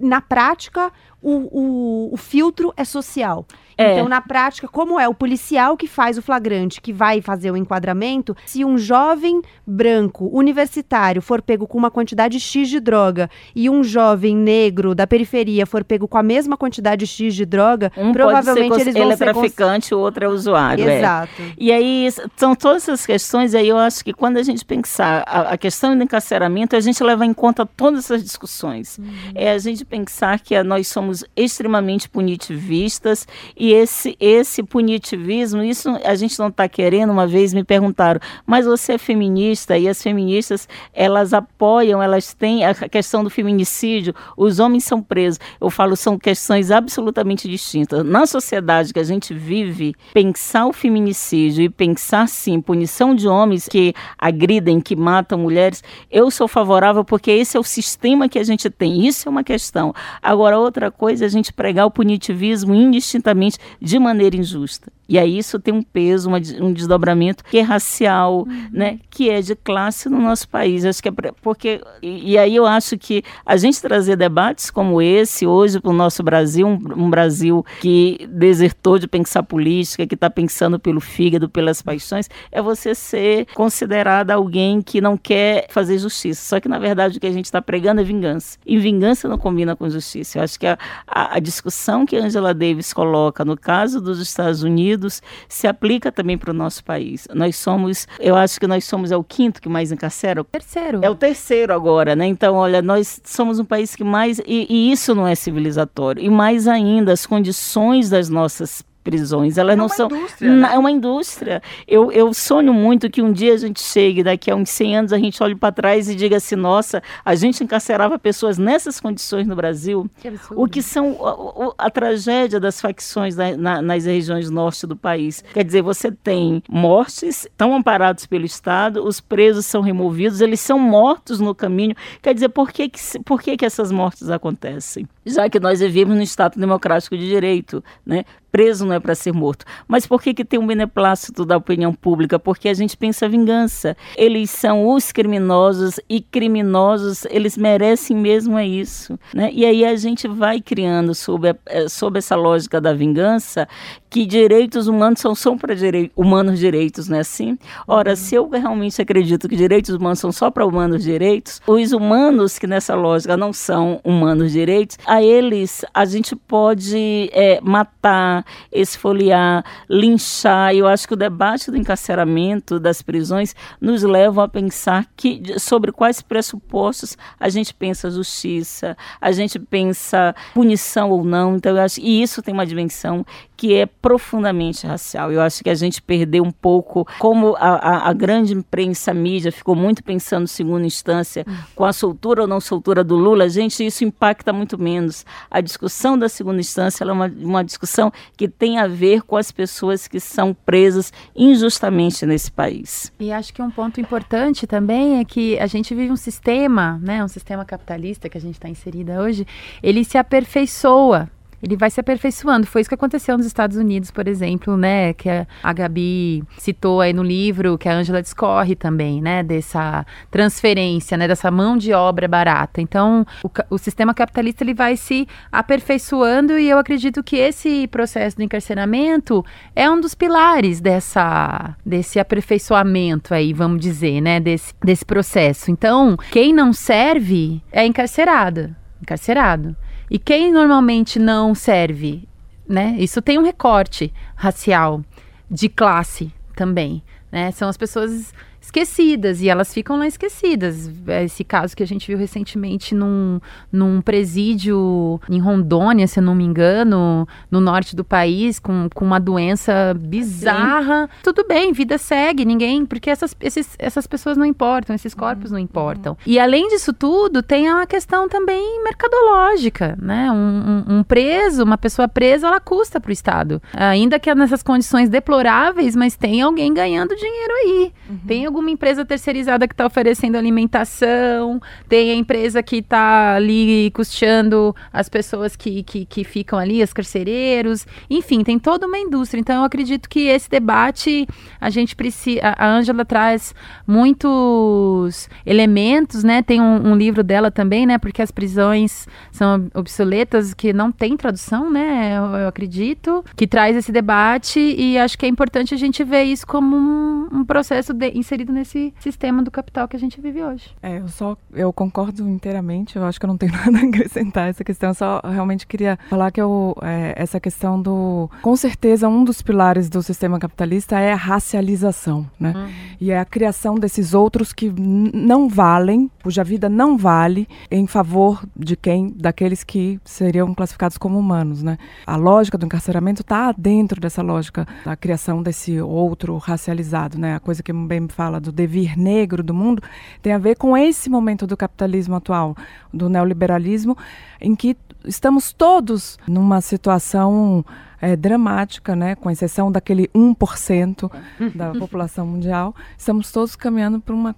S1: na prática, o, o, o filtro é social. É. Então, na prática, como é o policial que faz o flagrante, que vai fazer o enquadramento, se um jovem branco universitário for pego com uma quantidade X de droga e um jovem negro da periferia for pego com a mesma quantidade X de droga, um provavelmente eles vão
S3: ele
S1: é
S3: traficante, o outro é usuário.
S1: É. Exato.
S3: É. E aí, são todas essas questões, aí eu acho que quando a gente pensar a, a questão do encarceramento, a gente leva em conta todas essas discussões. Uhum. É a gente pensar que nós somos extremamente punitivistas e esse, esse punitivismo, isso a gente não está querendo. Uma vez me perguntaram, mas você é feminista e as feministas elas apoiam, elas têm a questão do feminicídio, os homens são presos. Eu falo, são questões absolutamente distintas. Na sociedade que a gente vive, pensar o feminicídio e pensar, sim, punição de homens que agridem, que matam mulheres, eu sou favorável porque esse é o sistema que a gente tem. Isso é uma questão. Agora, outra coisa é a gente pregar o punitivismo indistintamente de maneira injusta. E aí isso tem um peso, uma, um desdobramento que é racial, uhum. né, que é de classe no nosso país. Acho que é porque e, e, aí eu acho que a gente trazer debates como esse hoje para o nosso Brasil, um, um, Brasil que desertou de pensar política, que está pensando pelo fígado, pelas paixões, é você ser considerada alguém que não quer fazer justiça. Só que na verdade o que a gente está pregando é vingança. E vingança não combina com justiça. Eu acho que a, a, a discussão que Angela Davis coloca no caso dos Estados Unidos se aplica também para o nosso país. Nós somos, eu acho que nós somos é o quinto que mais encarcera.
S4: Terceiro.
S3: É o terceiro agora, né? Então, olha, nós somos um país que mais e, e isso não é civilizatório. E mais ainda as condições das nossas prisões. Elas é não são.
S2: Né?
S3: É uma indústria. Eu, eu sonho muito que um dia a gente chegue, daqui a uns 100 anos, a gente olhe para trás e diga assim: nossa, a gente encarcerava pessoas nessas condições no Brasil.
S4: Que
S3: o que são a, a tragédia das facções na, na, nas regiões norte do país. Quer dizer, você tem mortes, estão amparados pelo Estado, os presos são removidos, eles são mortos no caminho. Quer dizer, por que, que, por que, que essas mortes acontecem? Já que nós vivemos no Estado democrático de direito, né? preso não é para ser morto. Mas por que, que tem um beneplácito da opinião pública? Porque a gente pensa vingança. Eles são os criminosos e criminosos, eles merecem mesmo é isso. Né? E aí a gente vai criando, sob, a, eh, sob essa lógica da vingança, que direitos humanos são só para direi humanos direitos, não é assim? Ora, se eu realmente acredito que direitos humanos são só para humanos direitos, os humanos que nessa lógica não são humanos direitos, a eles a gente pode é, matar, esfoliar, linchar. Eu acho que o debate do encarceramento, das prisões, nos leva a pensar que, sobre quais pressupostos a gente pensa justiça, a gente pensa punição ou não. Então, eu acho, e isso tem uma dimensão que é profundamente racial. Eu acho que a gente perdeu um pouco, como a, a, a grande imprensa, a mídia, ficou muito pensando segunda instância, com a soltura ou não soltura do Lula, gente, isso impacta muito menos. A discussão da segunda instância é uma, uma discussão que tem a ver com as pessoas que são presas injustamente nesse país.
S4: E acho que um ponto importante também é que a gente vive um sistema, né, um sistema capitalista que a gente está inserida hoje, ele se aperfeiçoa ele vai se aperfeiçoando. Foi isso que aconteceu nos Estados Unidos, por exemplo, né? Que a, Gabi citou aí no livro, que a Angela discorre também, né? Dessa transferência, né? Dessa mão de obra barata. Então, o, o sistema capitalista ele vai se aperfeiçoando e eu acredito que esse processo do encarceramento é um dos pilares dessa, desse aperfeiçoamento aí, vamos dizer, né? Desse, desse processo. Então, quem não serve é encarcerada, encarcerado. E quem normalmente não serve, né? Isso tem um recorte racial, de classe também, né? São as pessoas esquecidas e elas ficam lá esquecidas. Esse caso que a gente viu recentemente num, num presídio em Rondônia, se eu não me engano, no norte do país, com, com uma doença bizarra. Sim. Tudo bem, vida segue, ninguém. Porque essas, esses, essas pessoas não importam, esses corpos uhum. não importam. E além disso tudo, tem a questão também mercadológica, né? Um, um, um preso, uma pessoa presa, ela custa para o Estado. Ainda que nessas condições deploráveis, mas tem alguém ganhando dinheiro aí. Uhum. Tem alguma empresa terceirizada que está oferecendo alimentação, tem a empresa que está ali custeando as pessoas que, que, que ficam ali, os carcereiros, enfim, tem toda uma indústria. Então, eu acredito que esse debate, a gente precisa. A Ângela traz muitos elementos, né? Tem um, um, livro dela também, né? Porque as prisões são obsoletas, que não tem tradução, né? Eu, eu acredito, que traz esse debate e acho que é importante a gente ver isso como um, um processo de, inserido inserido nesse sistema do capital que a gente vive hoje.
S5: É, eu só eu concordo inteiramente. Eu acho que eu não tenho [LAUGHS] nada a acrescentar essa questão. Eu só realmente queria falar que eu, é, essa questão do, com certeza, um dos pilares do sistema capitalista é a racialização, né? Uhum. E é a criação desses outros que não valem, cuja vida não vale, em favor de quem, daqueles que seriam classificados como humanos, né? A lógica do encarceramento está dentro dessa lógica da criação desse outro racializado, né? A coisa que bem me fala fala do devir negro do mundo, tem a ver com esse momento do capitalismo atual, do neoliberalismo, em que estamos todos numa situação é, dramática, né? com exceção daquele 1% da [LAUGHS] população mundial, estamos todos caminhando para uma.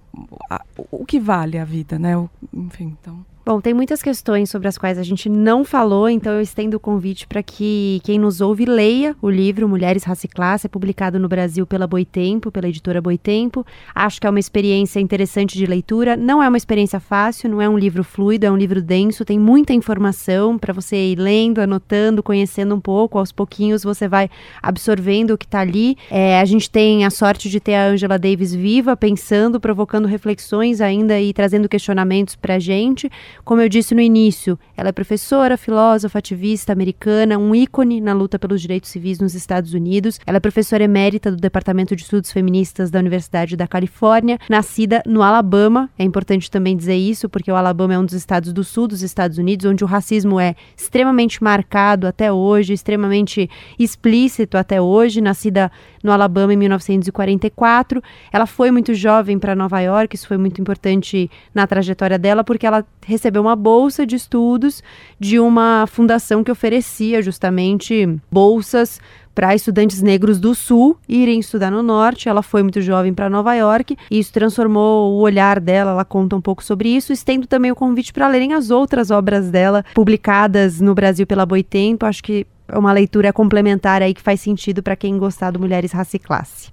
S5: A, o que vale a vida, né? O, enfim, então.
S1: Bom, tem muitas questões sobre as quais a gente não falou, então eu estendo o convite para que quem nos ouve leia o livro Mulheres, Raça e Classe, é publicado no Brasil pela Boitempo, pela editora Boitempo. Acho que é uma experiência interessante de leitura, não é uma experiência fácil, não é um livro fluido, é um livro denso, tem muita informação para você ir lendo, anotando, conhecendo um pouco, aos pouquinhos você vai absorvendo o que está ali. É, a gente tem a sorte de ter a Angela Davis viva, pensando, provocando reflexões ainda e trazendo questionamentos para a gente. Como eu disse no início, ela é professora, filósofa, ativista americana, um ícone na luta pelos direitos civis nos Estados Unidos. Ela é professora emérita do Departamento de Estudos Feministas da Universidade da Califórnia, nascida no Alabama. É importante também dizer isso, porque o Alabama é um dos estados do sul dos Estados Unidos, onde o racismo é extremamente marcado até hoje, extremamente explícito até hoje. Nascida no Alabama em 1944. Ela foi muito jovem para Nova York, isso foi muito importante na trajetória dela, porque ela recebeu uma bolsa de estudos de uma fundação que oferecia justamente bolsas para estudantes negros do Sul irem estudar no Norte. Ela foi muito jovem para Nova York e isso transformou o olhar dela. Ela conta um pouco sobre isso. Estendo também o convite para lerem as outras obras dela publicadas no Brasil pela Boitempo. Acho que é uma leitura complementar aí que faz sentido para quem gostar do Mulheres, Raça e Classe.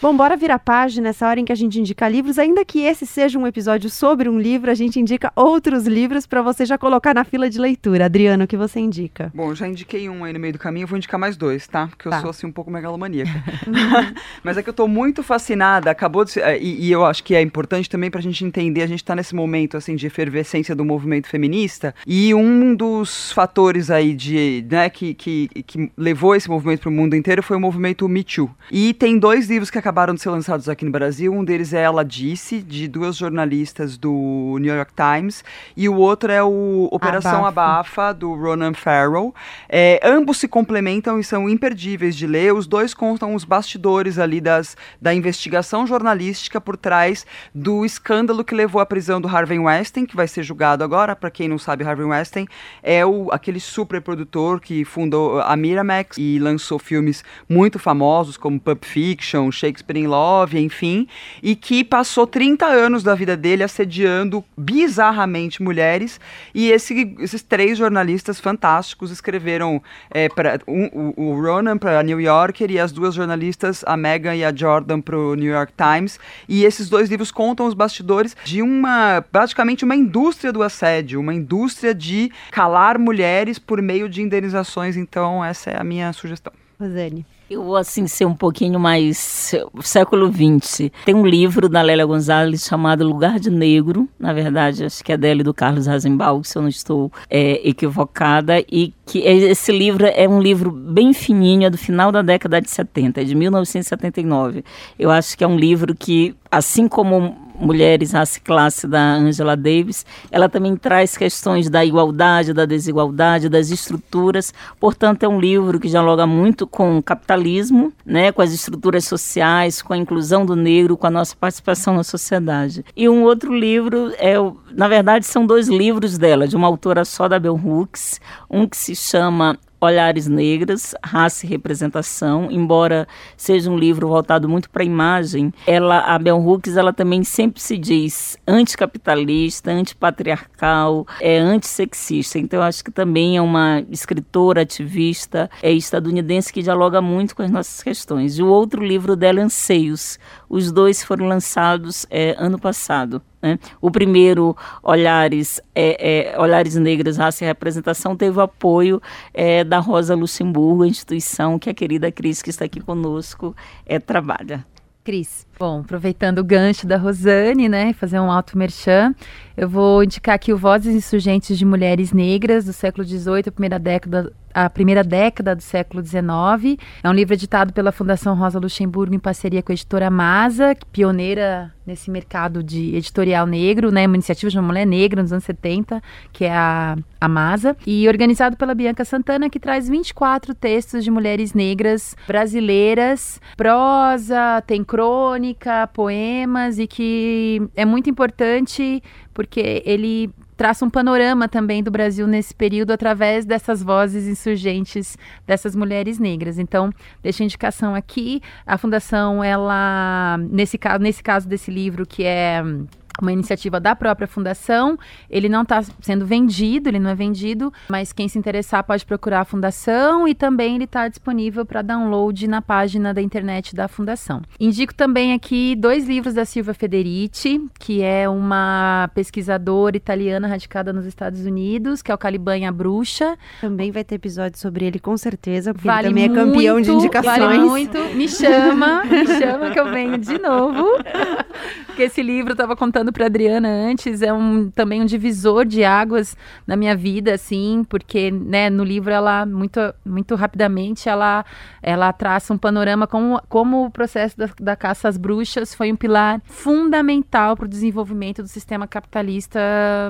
S1: Bom, bora virar página nessa hora em que a gente indica livros, ainda que esse seja um episódio sobre um livro, a gente indica outros livros para você já colocar na fila de leitura. Adriano, o que você indica?
S2: Bom, já indiquei um aí no meio do caminho, vou indicar mais dois, tá? Porque eu tá. sou assim um pouco megalomaníaca. [LAUGHS] [LAUGHS] Mas é que eu tô muito fascinada, acabou de ser, é, e, e, eu acho que é importante também pra gente entender, a gente tá nesse momento assim de efervescência do movimento feminista, e um dos fatores aí de, né, que, que, que levou esse movimento pro mundo inteiro foi o movimento Me Too. E tem dois livros que acabaram de ser lançados aqui no Brasil. Um deles é Ela Disse, de duas jornalistas do New York Times, e o outro é o Operação Abafa, Abafa do Ronan Farrow. É, ambos se complementam e são imperdíveis de ler. Os dois contam os bastidores ali das, da investigação jornalística por trás do escândalo que levou à prisão do Harvey Weinstein, que vai ser julgado agora. Para quem não sabe, Harvey Weinstein é o, aquele super produtor que fundou a Miramax e lançou filmes muito famosos como Pulp Fiction, Shakespeare in Love, enfim, e que passou 30 anos da vida dele assediando bizarramente mulheres. E esse, esses três jornalistas fantásticos escreveram é, um, o, o Ronan para New Yorker e as duas jornalistas, a Megan e a Jordan, para o New York Times. E esses dois livros contam os bastidores de uma, praticamente uma indústria do assédio, uma indústria de calar mulheres por meio de indenizações. Então, essa é a minha sugestão.
S1: Rosane.
S3: Eu vou assim ser um pouquinho mais século XX. Tem um livro da Lélia Gonzalez chamado Lugar de Negro, na verdade, acho que é dele do Carlos Rasenbaum, se eu não estou é, equivocada, e que esse livro é um livro bem fininho, é do final da década de 70, é de 1979. Eu acho que é um livro que, assim como Mulheres, Raça e Classe, da Angela Davis, ela também traz questões da igualdade, da desigualdade, das estruturas. Portanto, é um livro que dialoga muito com o capitalismo, né, com as estruturas sociais, com a inclusão do negro, com a nossa participação na sociedade. E um outro livro, é, na verdade, são dois livros dela, de uma autora só da Bell Hooks, um que se chama Olhares Negras, Raça e Representação, embora seja um livro voltado muito para a imagem, ela, a Bell Hooks, ela também sempre se diz anticapitalista, antipatriarcal, é antissexista. Então, acho que também é uma escritora, ativista, é estadunidense que dialoga muito com as nossas questões. E o outro livro dela, Anseios, os dois foram lançados é, ano passado. Né? O primeiro, Olhares, é, é, Olhares Negros, Raça e Representação, teve o apoio é, da Rosa Luxemburgo, a instituição que a querida Cris, que está aqui conosco, é, trabalha.
S1: Cris.
S4: Bom, aproveitando o gancho da Rosane, né, fazer um alto merchan, eu vou indicar aqui o Vozes Insurgentes de Mulheres Negras do século XVIII, a primeira década a primeira década do século XIX. É um livro editado pela Fundação Rosa Luxemburgo em parceria com a editora Masa, pioneira nesse mercado de editorial negro, né? Uma iniciativa de uma mulher negra nos anos 70, que é a, a Masa, e organizado pela Bianca Santana, que traz 24 textos de mulheres negras brasileiras, prosa, tem crônica, poemas, e que é muito importante porque ele traça um panorama também do Brasil nesse período através dessas vozes insurgentes dessas mulheres negras. Então, deixa a indicação aqui. A fundação, ela nesse caso, nesse caso desse livro que é uma iniciativa da própria fundação. Ele não está sendo vendido, ele não é vendido, mas quem se interessar pode procurar a fundação e também ele está disponível para download na página da internet da fundação. Indico também aqui dois livros da Silvia Federici, que é uma pesquisadora italiana radicada nos Estados Unidos, que é o Caliban e a Bruxa.
S1: Também vai ter episódio sobre ele, com certeza, porque vale ele também muito, é campeão de indicações.
S4: Vale muito, me chama, me chama que eu venho de novo. [LAUGHS] Porque esse livro estava contando falando para Adriana antes, é um, também um divisor de águas na minha vida, assim, porque, né, no livro ela, muito, muito rapidamente, ela, ela traça um panorama como, como o processo da, da caça às bruxas foi um pilar fundamental para o desenvolvimento do sistema capitalista,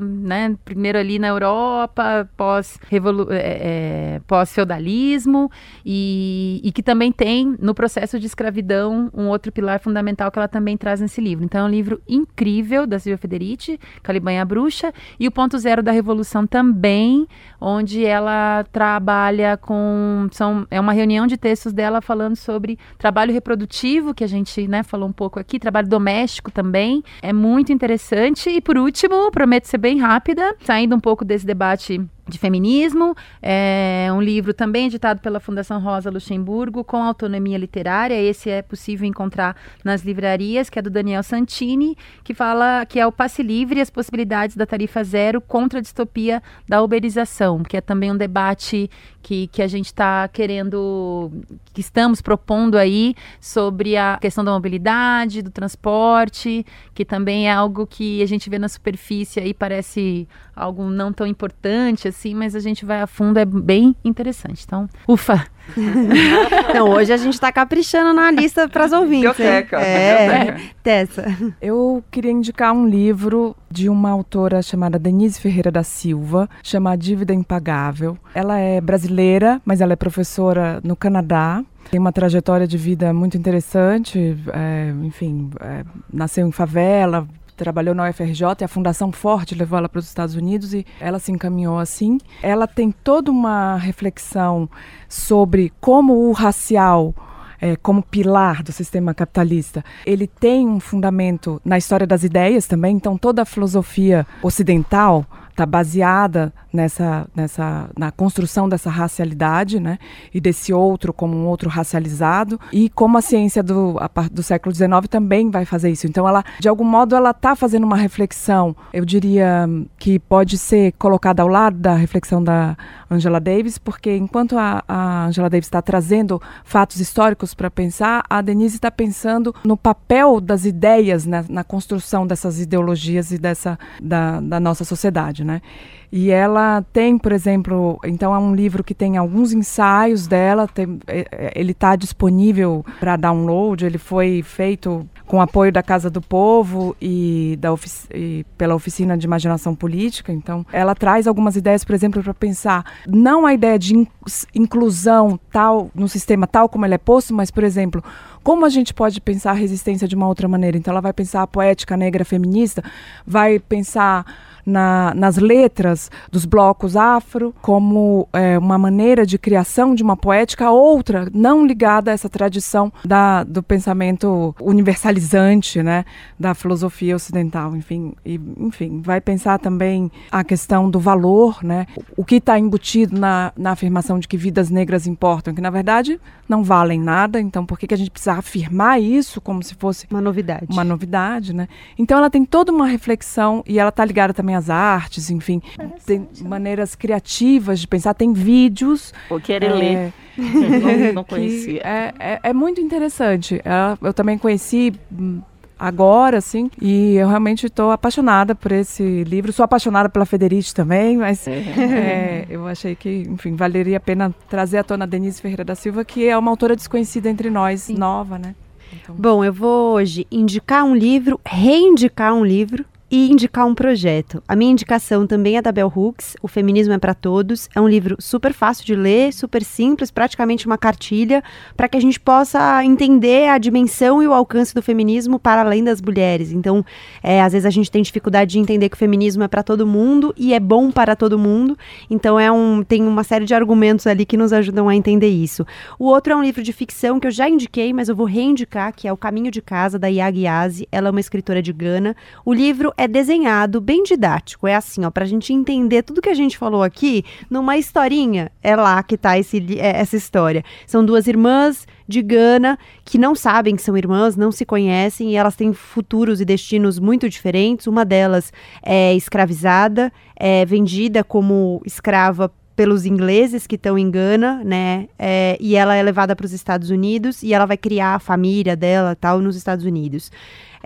S4: né, primeiro ali na Europa, pós é, é, pós-feudalismo, e, e que também tem, no processo de escravidão, um outro pilar fundamental que ela também traz nesse livro. Então, é um livro incrível, da Silvia Federici, Calibanha Bruxa, e o Ponto Zero da Revolução também, onde ela trabalha com. São, é uma reunião de textos dela falando sobre trabalho reprodutivo, que a gente né, falou um pouco aqui, trabalho doméstico também. É muito interessante. E por último, prometo ser bem rápida, saindo um pouco desse debate de feminismo, é um livro também editado pela Fundação Rosa Luxemburgo, com autonomia literária. Esse é possível encontrar nas livrarias, que é do Daniel Santini, que fala que é o passe livre e as possibilidades da tarifa zero contra a distopia da uberização, que é também um debate que, que a gente está querendo, que estamos propondo aí sobre a questão da mobilidade, do transporte, que também é algo que a gente vê na superfície aí, parece algo não tão importante assim, mas a gente vai a fundo, é bem interessante. Então, ufa! [LAUGHS]
S1: não, hoje a gente está caprichando na lista para as ouvintes.
S2: Biblioteca.
S1: É, Tessa.
S5: Eu queria indicar um livro de uma autora chamada Denise Ferreira da Silva, chama Dívida Impagável. Ela é brasileira, mas ela é professora no Canadá. Tem uma trajetória de vida muito interessante, é, enfim, é, nasceu em favela, trabalhou na UFRJ e a Fundação Forte levou ela para os Estados Unidos e ela se encaminhou assim. Ela tem toda uma reflexão sobre como o racial é, como pilar do sistema capitalista, ele tem um fundamento na história das ideias também. Então, toda a filosofia ocidental está baseada nessa, nessa, na construção dessa racialidade, né, e desse outro como um outro racializado, e como a ciência do, a, do século XIX também vai fazer isso. Então, ela, de algum modo, ela está fazendo uma reflexão, eu diria que pode ser colocada ao lado da reflexão da Angela Davis, porque enquanto a, a Angela Davis está trazendo fatos históricos para pensar, a Denise está pensando no papel das ideias né, na construção dessas ideologias e dessa da, da nossa sociedade, né? E ela tem, por exemplo, então é um livro que tem alguns ensaios dela, tem, é, é, ele está disponível para download, ele foi feito com apoio da Casa do Povo e, da ofici e pela Oficina de Imaginação Política. Então, ela traz algumas ideias, por exemplo, para pensar não a ideia de in inclusão tal no sistema tal como ele é posto, mas, por exemplo, como a gente pode pensar a resistência de uma outra maneira. Então, ela vai pensar a poética negra feminista, vai pensar na, nas letras dos blocos afro como é, uma maneira de criação de uma poética outra, não ligada a essa tradição da, do pensamento universalizante, né, da filosofia ocidental, enfim, e, enfim, vai pensar também a questão do valor, né, o que está embutido na, na afirmação de que vidas negras importam, que na verdade não valem nada, então por que, que a gente precisa afirmar isso como se fosse
S1: uma novidade?
S5: Uma novidade, né? Então ela tem toda uma reflexão e ela está ligada também as artes, enfim, tem né? maneiras criativas de pensar, tem vídeos.
S3: Vou querer é, ler. [LAUGHS] não, não conhecia.
S5: É, é, é, muito interessante. Eu, eu também conheci hum, agora, assim, e eu realmente estou apaixonada por esse livro. Sou apaixonada pela Federici também, mas é. [LAUGHS] é, eu achei que, enfim, valeria a pena trazer à tona a Denise Ferreira da Silva, que é uma autora desconhecida entre nós, Sim. nova, né?
S1: Então... Bom, eu vou hoje indicar um livro, reindicar um livro e indicar um projeto. A minha indicação também é da Bell Hooks, O Feminismo é para Todos. É um livro super fácil de ler, super simples, praticamente uma cartilha, para que a gente possa entender a dimensão e o alcance do feminismo para além das mulheres. Então, é, às vezes a gente tem dificuldade de entender que o feminismo é para todo mundo e é bom para todo mundo. Então, é um, tem uma série de argumentos ali que nos ajudam a entender isso. O outro é um livro de ficção que eu já indiquei, mas eu vou reindicar, que é O Caminho de Casa, da Yagi Yazi. Ela é uma escritora de Gana. O livro é desenhado, bem didático. É assim, ó, pra gente entender tudo que a gente falou aqui, numa historinha, é lá que tá esse, é, essa história. São duas irmãs de Gana que não sabem que são irmãs, não se conhecem e elas têm futuros e destinos muito diferentes. Uma delas é escravizada, é vendida como escrava pelos ingleses que estão em Gana, né? É, e ela é levada para os Estados Unidos e ela vai criar a família dela tal nos Estados Unidos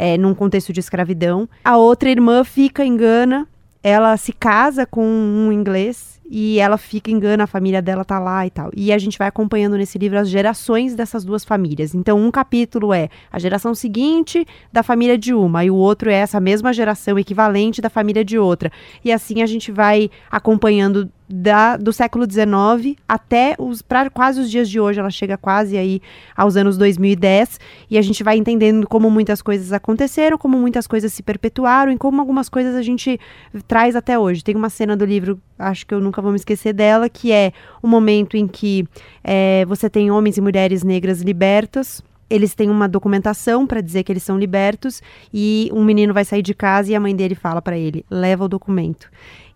S1: é, num contexto de escravidão. A outra irmã fica em Gana, ela se casa com um inglês e ela fica engana, a família dela tá lá e tal. E a gente vai acompanhando nesse livro as gerações dessas duas famílias. Então, um capítulo é a geração seguinte da família de uma, e o outro é essa mesma geração equivalente da família de outra. E assim a gente vai acompanhando da, do século XIX até os pra, quase os dias de hoje, ela chega quase aí aos anos 2010 e a gente vai entendendo como muitas coisas aconteceram, como muitas coisas se perpetuaram e como algumas coisas a gente traz até hoje. Tem uma cena do livro, acho que eu nunca me esquecer dela, que é o momento em que é, você tem homens e mulheres negras libertos eles têm uma documentação para dizer que eles são libertos e um menino vai sair de casa e a mãe dele fala para ele: leva o documento.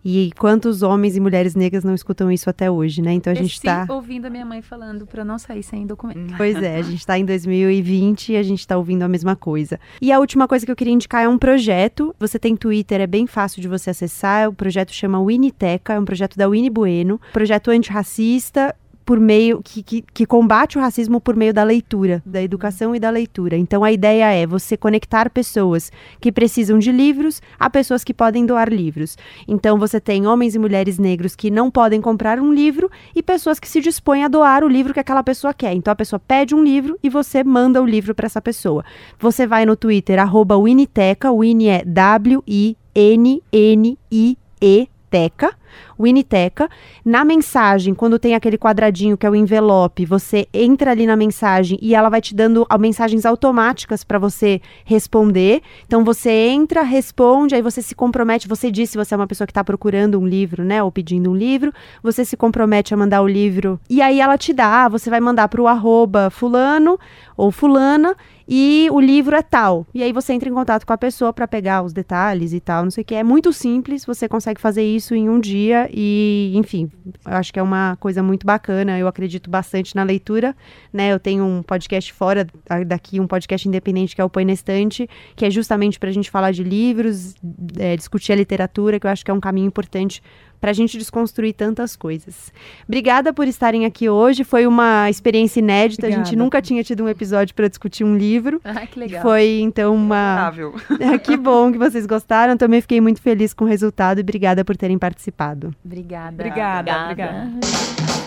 S1: E quantos homens e mulheres negras não escutam isso até hoje, né? Então a gente está
S4: ouvindo a minha mãe falando para não sair sem documento. [LAUGHS]
S1: Pois é, a gente está em 2020 e a gente está ouvindo a mesma coisa. E a última coisa que eu queria indicar é um projeto. Você tem Twitter, é bem fácil de você acessar. O projeto chama Winiteca, é um projeto da Winnie Bueno, projeto antirracista por meio que, que, que, combate o racismo por meio da leitura, da educação e da leitura. Então a ideia é você conectar pessoas que precisam de livros a pessoas que podem doar livros. Então você tem homens e mulheres negros que não podem comprar um livro e pessoas que se dispõem a doar o livro que aquela pessoa quer. Então a pessoa pede um livro e você manda o livro para essa pessoa. Você vai no Twitter Winiteca, Winnie é W I N N I E Teca Winiteca. Na mensagem, quando tem aquele quadradinho que é o envelope, você entra ali na mensagem e ela vai te dando mensagens automáticas para você responder. Então você entra, responde, aí você se compromete, você diz se você é uma pessoa que está procurando um livro, né, ou pedindo um livro, você se compromete a mandar o livro e aí ela te dá, você vai mandar para o arroba fulano ou fulana e o livro é tal. E aí você entra em contato com a pessoa para pegar os detalhes e tal, não sei o que. É muito simples, você consegue fazer isso em um dia e, enfim, acho que é uma coisa muito bacana. Eu acredito bastante na leitura, né? Eu tenho um podcast fora daqui, um podcast independente que é o Põe na Estante, que é justamente para a gente falar de livros, é, discutir a literatura, que eu acho que é um caminho importante para a gente desconstruir tantas coisas. Obrigada por estarem aqui hoje. Foi uma experiência inédita. Obrigada. A gente nunca tinha tido um episódio para discutir um livro.
S4: Ah, que legal.
S1: Foi então uma. [LAUGHS] que bom que vocês gostaram. Também fiquei muito feliz com o resultado e obrigada por terem participado.
S4: Obrigada.
S5: Obrigada. obrigada. obrigada.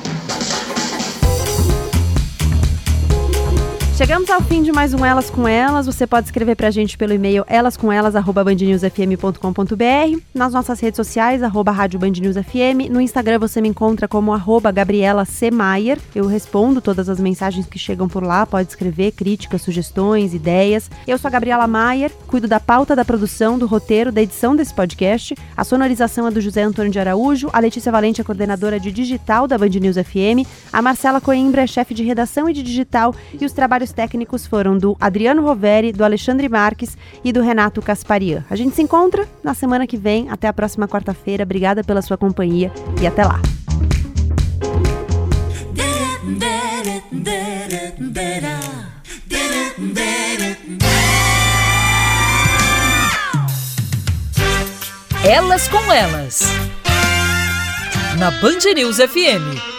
S1: Chegamos ao fim de mais um Elas com Elas. Você pode escrever pra gente pelo e-mail elascomelas@bandnewsfm.com.br, nas nossas redes sociais arroba Rádio Band News FM, no Instagram você me encontra como arroba Gabriela C. Maier. Eu respondo todas as mensagens que chegam por lá, pode escrever críticas, sugestões, ideias. Eu sou a Gabriela Maier, cuido da pauta da produção, do roteiro, da edição desse podcast. A sonorização é do José Antônio de Araújo, a Letícia Valente é coordenadora de digital da Band News FM, a Marcela Coimbra é chefe de redação e de digital e os trabalhos técnicos foram do Adriano Roveri, do Alexandre Marques e do Renato Casparian. A gente se encontra na semana que vem. Até a próxima quarta-feira. Obrigada pela sua companhia e até lá.
S8: Elas com Elas. Na Band News FM.